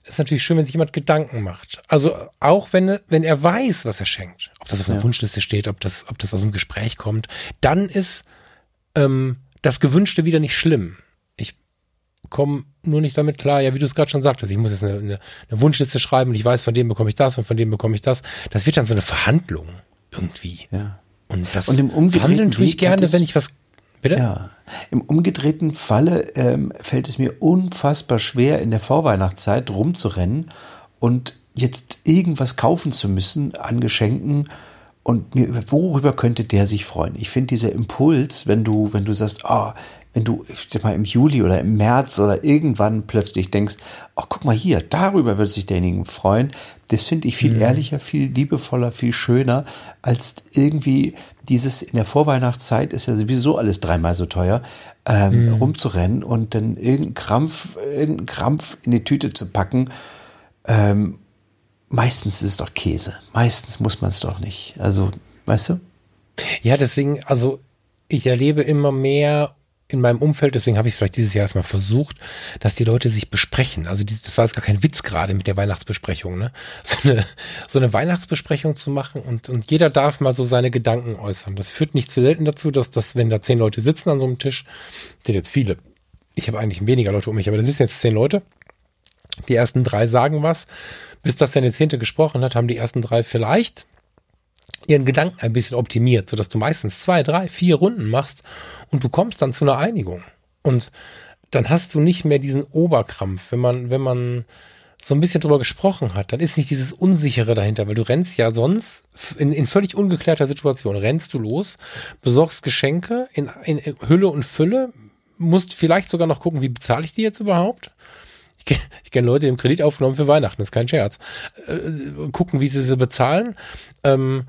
Es ist natürlich schön, wenn sich jemand Gedanken macht. Also auch wenn, wenn er weiß, was er schenkt, ob das auf der ja. Wunschliste steht, ob das, ob das aus dem Gespräch kommt, dann ist ähm, das Gewünschte wieder nicht schlimm komme nur nicht damit klar, ja, wie du es gerade schon sagtest, ich muss jetzt eine, eine, eine, Wunschliste schreiben und ich weiß, von dem bekomme ich das und von dem bekomme ich das. Das wird dann so eine Verhandlung irgendwie. Ja. Und das und im Verhandeln tue ich gerne, wenn ich was. Bitte? Ja. Im umgedrehten Falle ähm, fällt es mir unfassbar schwer, in der Vorweihnachtszeit rumzurennen und jetzt irgendwas kaufen zu müssen an Geschenken und mir, worüber könnte der sich freuen? Ich finde dieser Impuls, wenn du, wenn du sagst, ah, oh, wenn du mal im Juli oder im März oder irgendwann plötzlich denkst, ach guck mal hier, darüber wird sich derjenige freuen, das finde ich viel mhm. ehrlicher, viel liebevoller, viel schöner, als irgendwie dieses in der Vorweihnachtszeit ist ja sowieso alles dreimal so teuer, ähm, mhm. rumzurennen und dann irgendeinen Krampf, irgendeinen Krampf in die Tüte zu packen. Ähm, meistens ist es doch Käse. Meistens muss man es doch nicht. Also, weißt du? Ja, deswegen, also ich erlebe immer mehr in meinem Umfeld, deswegen habe ich es vielleicht dieses Jahr erstmal versucht, dass die Leute sich besprechen. Also die, das war jetzt gar kein Witz gerade mit der Weihnachtsbesprechung, ne? *laughs* So eine, so eine Weihnachtsbesprechung zu machen und, und jeder darf mal so seine Gedanken äußern. Das führt nicht zu selten dazu, dass, dass wenn da zehn Leute sitzen an so einem Tisch, sind jetzt viele. Ich habe eigentlich weniger Leute um mich, aber da sitzen jetzt zehn Leute. Die ersten drei sagen was. Bis das dann der Zehnte gesprochen hat, haben die ersten drei vielleicht ihren Gedanken ein bisschen optimiert, sodass du meistens zwei, drei, vier Runden machst und du kommst dann zu einer Einigung. Und dann hast du nicht mehr diesen Oberkrampf, wenn man, wenn man so ein bisschen drüber gesprochen hat, dann ist nicht dieses Unsichere dahinter, weil du rennst ja sonst in, in völlig ungeklärter Situation, rennst du los, besorgst Geschenke in, in Hülle und Fülle, musst vielleicht sogar noch gucken, wie bezahle ich die jetzt überhaupt? Ich, ich kenne Leute, die haben Kredit aufgenommen für Weihnachten, das ist kein Scherz. Äh, gucken, wie sie sie bezahlen. Ähm,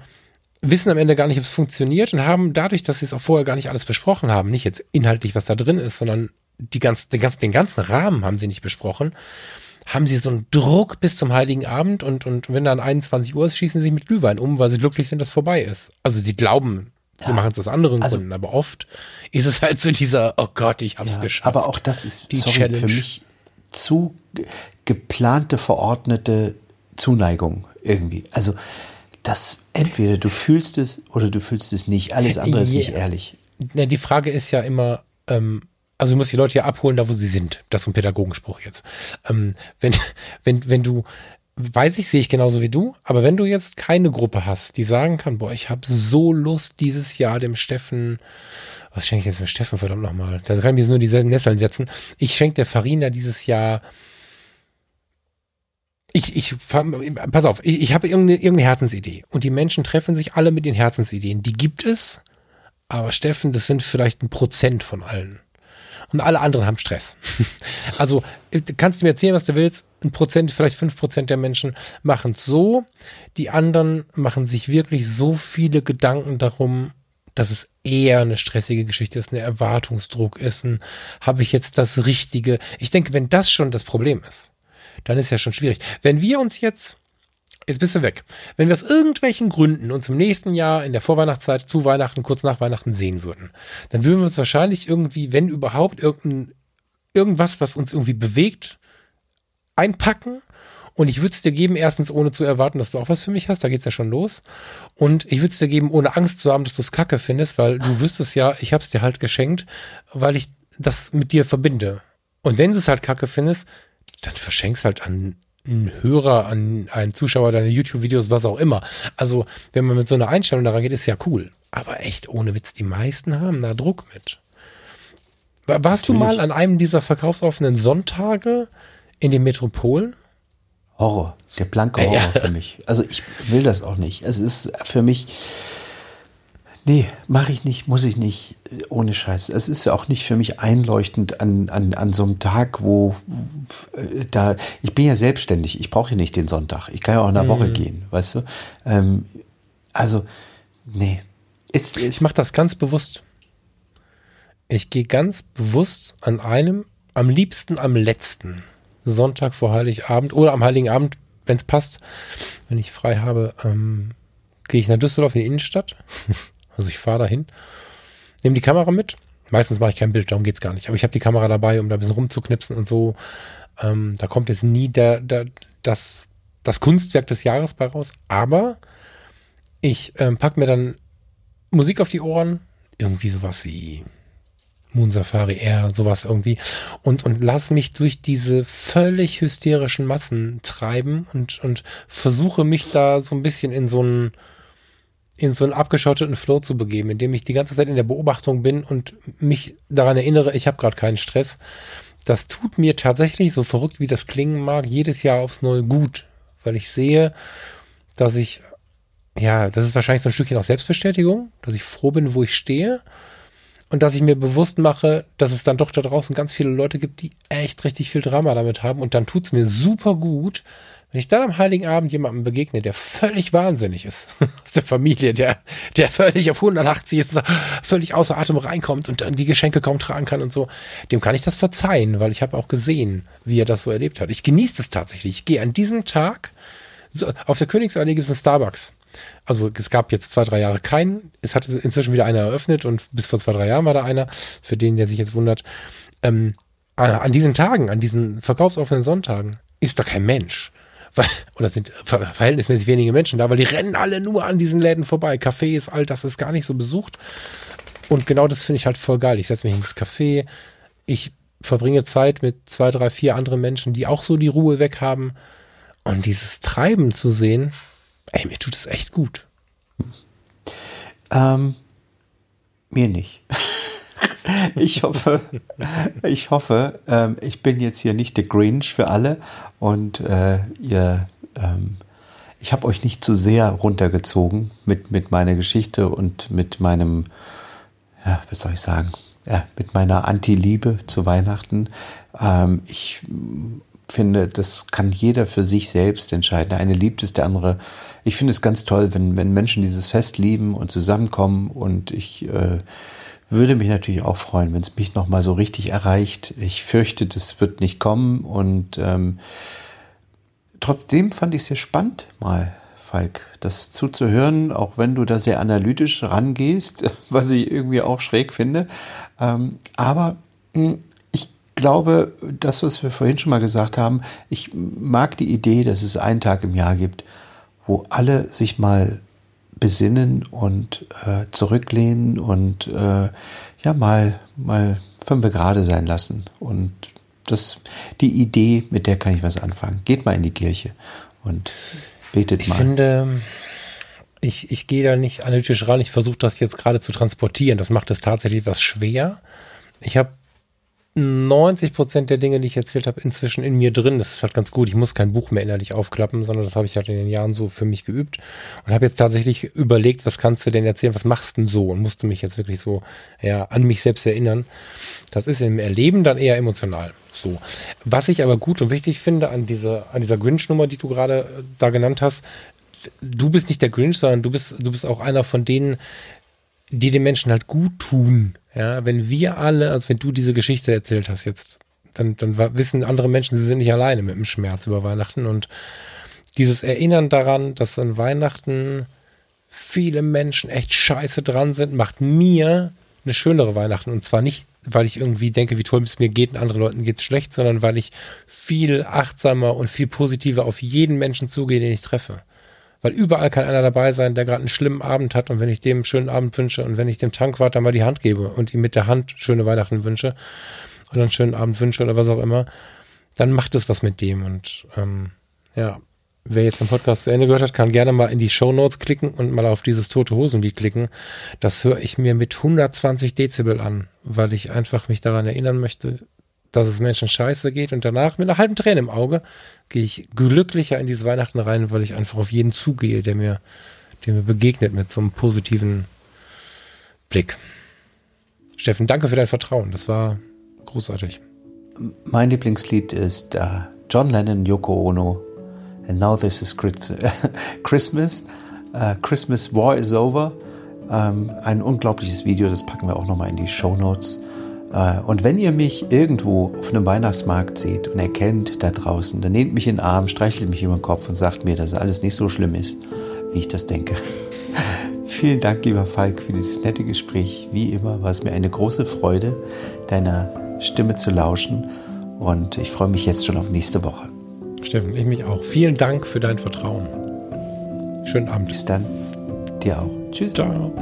wissen am Ende gar nicht, ob es funktioniert und haben dadurch, dass sie es auch vorher gar nicht alles besprochen haben, nicht jetzt inhaltlich, was da drin ist, sondern die ganz, den, ganzen, den ganzen Rahmen haben sie nicht besprochen, haben sie so einen Druck bis zum Heiligen Abend und, und wenn dann 21 Uhr ist, schießen sie sich mit Glühwein um, weil sie glücklich sind, dass es vorbei ist. Also sie glauben, sie machen es aus anderen also, Gründen, aber oft ist es halt so dieser, oh Gott, ich hab's ja, geschafft. Aber auch das ist die sorry, Challenge. für mich zu geplante, verordnete Zuneigung irgendwie. Also das entweder du fühlst es oder du fühlst es nicht. Alles andere ist nicht ehrlich. Na, die Frage ist ja immer, ähm, also du musst die Leute ja abholen, da wo sie sind. Das ist ein Pädagogenspruch jetzt. Ähm, wenn, wenn, wenn du, weiß ich, sehe ich genauso wie du, aber wenn du jetzt keine Gruppe hast, die sagen kann, boah, ich habe so Lust dieses Jahr dem Steffen, was schenke ich jetzt dem Steffen, verdammt nochmal, da kann ich mir nur diese Nesseln setzen. Ich schenke der Farina dieses Jahr ich, ich, pass auf, ich, ich habe irgendeine, irgendeine Herzensidee und die Menschen treffen sich alle mit den Herzensideen. Die gibt es, aber Steffen, das sind vielleicht ein Prozent von allen. Und alle anderen haben Stress. *laughs* also kannst du mir erzählen, was du willst. Ein Prozent, vielleicht fünf Prozent der Menschen machen es so. Die anderen machen sich wirklich so viele Gedanken darum, dass es eher eine stressige Geschichte ist, eine Erwartungsdruck ist, habe ich jetzt das Richtige. Ich denke, wenn das schon das Problem ist, dann ist ja schon schwierig. Wenn wir uns jetzt, jetzt bist du weg, wenn wir aus irgendwelchen Gründen uns im nächsten Jahr in der Vorweihnachtszeit zu Weihnachten, kurz nach Weihnachten sehen würden, dann würden wir uns wahrscheinlich irgendwie, wenn überhaupt, irgendein, irgendwas, was uns irgendwie bewegt, einpacken. Und ich würde es dir geben, erstens ohne zu erwarten, dass du auch was für mich hast, da geht's ja schon los. Und ich würde es dir geben, ohne Angst zu haben, dass du es kacke findest, weil du wüsstest ja, ich habe es dir halt geschenkt, weil ich das mit dir verbinde. Und wenn du es halt kacke findest, dann verschenkst halt an einen Hörer, an einen Zuschauer deine YouTube-Videos, was auch immer. Also, wenn man mit so einer Einstellung daran geht, ist ja cool. Aber echt, ohne Witz, die meisten haben da Druck mit. Warst Natürlich. du mal an einem dieser verkaufsoffenen Sonntage in den Metropolen? Horror. Der blanke Horror ja. für mich. Also ich will das auch nicht. Es ist für mich, Nee, mache ich nicht, muss ich nicht, ohne Scheiß. Es ist ja auch nicht für mich einleuchtend an, an, an so einem Tag, wo äh, da, ich bin ja selbstständig, ich brauche ja nicht den Sonntag. Ich kann ja auch in der mhm. Woche gehen, weißt du? Ähm, also, nee. Ist, ist ich mache das ganz bewusst. Ich gehe ganz bewusst an einem, am liebsten am letzten Sonntag vor Heiligabend oder am Heiligen Abend, wenn es passt, wenn ich frei habe, ähm, gehe ich nach Düsseldorf in die Innenstadt Also ich fahre dahin, nehme die Kamera mit. Meistens mache ich kein Bild, darum geht's gar nicht. Aber ich habe die Kamera dabei, um da ein bisschen rumzuknipsen und so. Ähm, da kommt jetzt nie der, der, das, das Kunstwerk des Jahres bei raus. Aber ich ähm, pack mir dann Musik auf die Ohren, irgendwie sowas wie Moon Safari Air, sowas irgendwie, und, und lass mich durch diese völlig hysterischen Massen treiben und, und versuche mich da so ein bisschen in so einen in so einen abgeschotteten Flow zu begeben, indem ich die ganze Zeit in der Beobachtung bin und mich daran erinnere, ich habe gerade keinen Stress. Das tut mir tatsächlich, so verrückt wie das klingen mag, jedes Jahr aufs Neue gut, weil ich sehe, dass ich ja, das ist wahrscheinlich so ein Stückchen auch Selbstbestätigung, dass ich froh bin, wo ich stehe und dass ich mir bewusst mache, dass es dann doch da draußen ganz viele Leute gibt, die echt richtig viel Drama damit haben und dann tut's mir super gut, wenn ich dann am Heiligen Abend jemandem begegne, der völlig wahnsinnig ist, *laughs* aus der Familie, der, der völlig auf 180 ist, völlig außer Atem reinkommt und dann die Geschenke kaum tragen kann und so, dem kann ich das verzeihen, weil ich habe auch gesehen, wie er das so erlebt hat. Ich genieße das tatsächlich. Ich gehe an diesem Tag, so, auf der Königsallee gibt es einen Starbucks. Also es gab jetzt zwei, drei Jahre keinen. Es hat inzwischen wieder einer eröffnet und bis vor zwei, drei Jahren war da einer, für den, der sich jetzt wundert. Ähm, an diesen Tagen, an diesen verkaufsoffenen Sonntagen, ist da kein Mensch oder sind verhältnismäßig wenige Menschen da, weil die rennen alle nur an diesen Läden vorbei. Cafés, all das ist gar nicht so besucht. Und genau das finde ich halt voll geil. Ich setze mich ins Café, ich verbringe Zeit mit zwei, drei, vier anderen Menschen, die auch so die Ruhe weg haben. Und dieses Treiben zu sehen, ey, mir tut es echt gut. Ähm, mir nicht. *laughs* ich hoffe, ich hoffe, ähm, ich bin jetzt hier nicht der Grinch für alle und äh, ihr, ähm, ich habe euch nicht zu sehr runtergezogen mit, mit meiner Geschichte und mit meinem, ja, was soll ich sagen, ja, mit meiner Anti-Liebe zu Weihnachten. Ähm, ich finde, das kann jeder für sich selbst entscheiden. Der eine liebt es, der andere. Ich finde es ganz toll, wenn, wenn Menschen dieses Fest lieben und zusammenkommen und ich äh, würde mich natürlich auch freuen, wenn es mich nochmal so richtig erreicht. Ich fürchte, das wird nicht kommen und ähm, trotzdem fand ich es sehr spannend, mal, Falk, das zuzuhören, auch wenn du da sehr analytisch rangehst, *laughs* was ich irgendwie auch schräg finde. Ähm, aber mh, hm, ich glaube, das, was wir vorhin schon mal gesagt haben, ich mag die Idee, dass es einen Tag im Jahr gibt, wo alle sich mal besinnen und äh, zurücklehnen und äh, ja mal mal fünf gerade sein lassen und das die Idee, mit der kann ich was anfangen. Geht mal in die Kirche und betet ich mal. Ich finde, ich, ich gehe da nicht analytisch ran. Ich versuche das jetzt gerade zu transportieren. Das macht es tatsächlich etwas schwer. Ich habe 90 Prozent der Dinge, die ich erzählt habe, inzwischen in mir drin. Das ist halt ganz gut. Ich muss kein Buch mehr innerlich aufklappen, sondern das habe ich halt in den Jahren so für mich geübt und habe jetzt tatsächlich überlegt, was kannst du denn erzählen, was machst du denn so und musste mich jetzt wirklich so ja an mich selbst erinnern. Das ist im Erleben dann eher emotional. So. Was ich aber gut und wichtig finde an dieser an dieser Grinch-Nummer, die du gerade äh, da genannt hast, du bist nicht der Grinch, sondern du bist du bist auch einer von denen, die den Menschen halt gut tun ja, wenn wir alle, also wenn du diese Geschichte erzählt hast jetzt, dann, dann wissen andere Menschen, sie sind nicht alleine mit dem Schmerz über Weihnachten. Und dieses Erinnern daran, dass an Weihnachten viele Menschen echt scheiße dran sind, macht mir eine schönere Weihnachten. Und zwar nicht, weil ich irgendwie denke, wie toll es mir geht und anderen Leuten geht's schlecht, sondern weil ich viel achtsamer und viel positiver auf jeden Menschen zugehe, den ich treffe weil überall kann einer dabei sein, der gerade einen schlimmen Abend hat und wenn ich dem einen schönen Abend wünsche und wenn ich dem Tankwart dann mal die Hand gebe und ihm mit der Hand schöne Weihnachten wünsche oder einen schönen Abend wünsche oder was auch immer, dann macht es was mit dem und ähm, ja, wer jetzt den Podcast zu Ende gehört hat, kann gerne mal in die Show Notes klicken und mal auf dieses tote Hosenlied klicken. Das höre ich mir mit 120 Dezibel an, weil ich einfach mich daran erinnern möchte, dass es Menschen scheiße geht und danach mit einer halben Träne im Auge gehe ich glücklicher in dieses Weihnachten rein, weil ich einfach auf jeden zugehe, der mir, der mir begegnet mit so einem positiven Blick. Steffen, danke für dein Vertrauen. Das war großartig. Mein Lieblingslied ist uh, John Lennon, Yoko Ono. And now this is *laughs* Christmas. Uh, Christmas War is over. Um, ähm, ein unglaubliches Video, das packen wir auch nochmal in die Show Notes. Äh, und wenn ihr mich irgendwo auf einem Weihnachtsmarkt seht und erkennt da draußen, dann nehmt mich in den Arm, streichelt mich über den Kopf und sagt mir, dass alles nicht so schlimm ist, wie ich das denke. *laughs* Vielen Dank, lieber Falk, für dieses nette Gespräch. Wie immer war es mir eine große Freude, deiner Stimme zu lauschen. Und ich freue mich jetzt schon auf nächste Woche. Steffen, ich mich auch. Vielen Dank für dein Vertrauen. Schönen Abend. Bis dann. Dir auch. Tschüss. Ciao.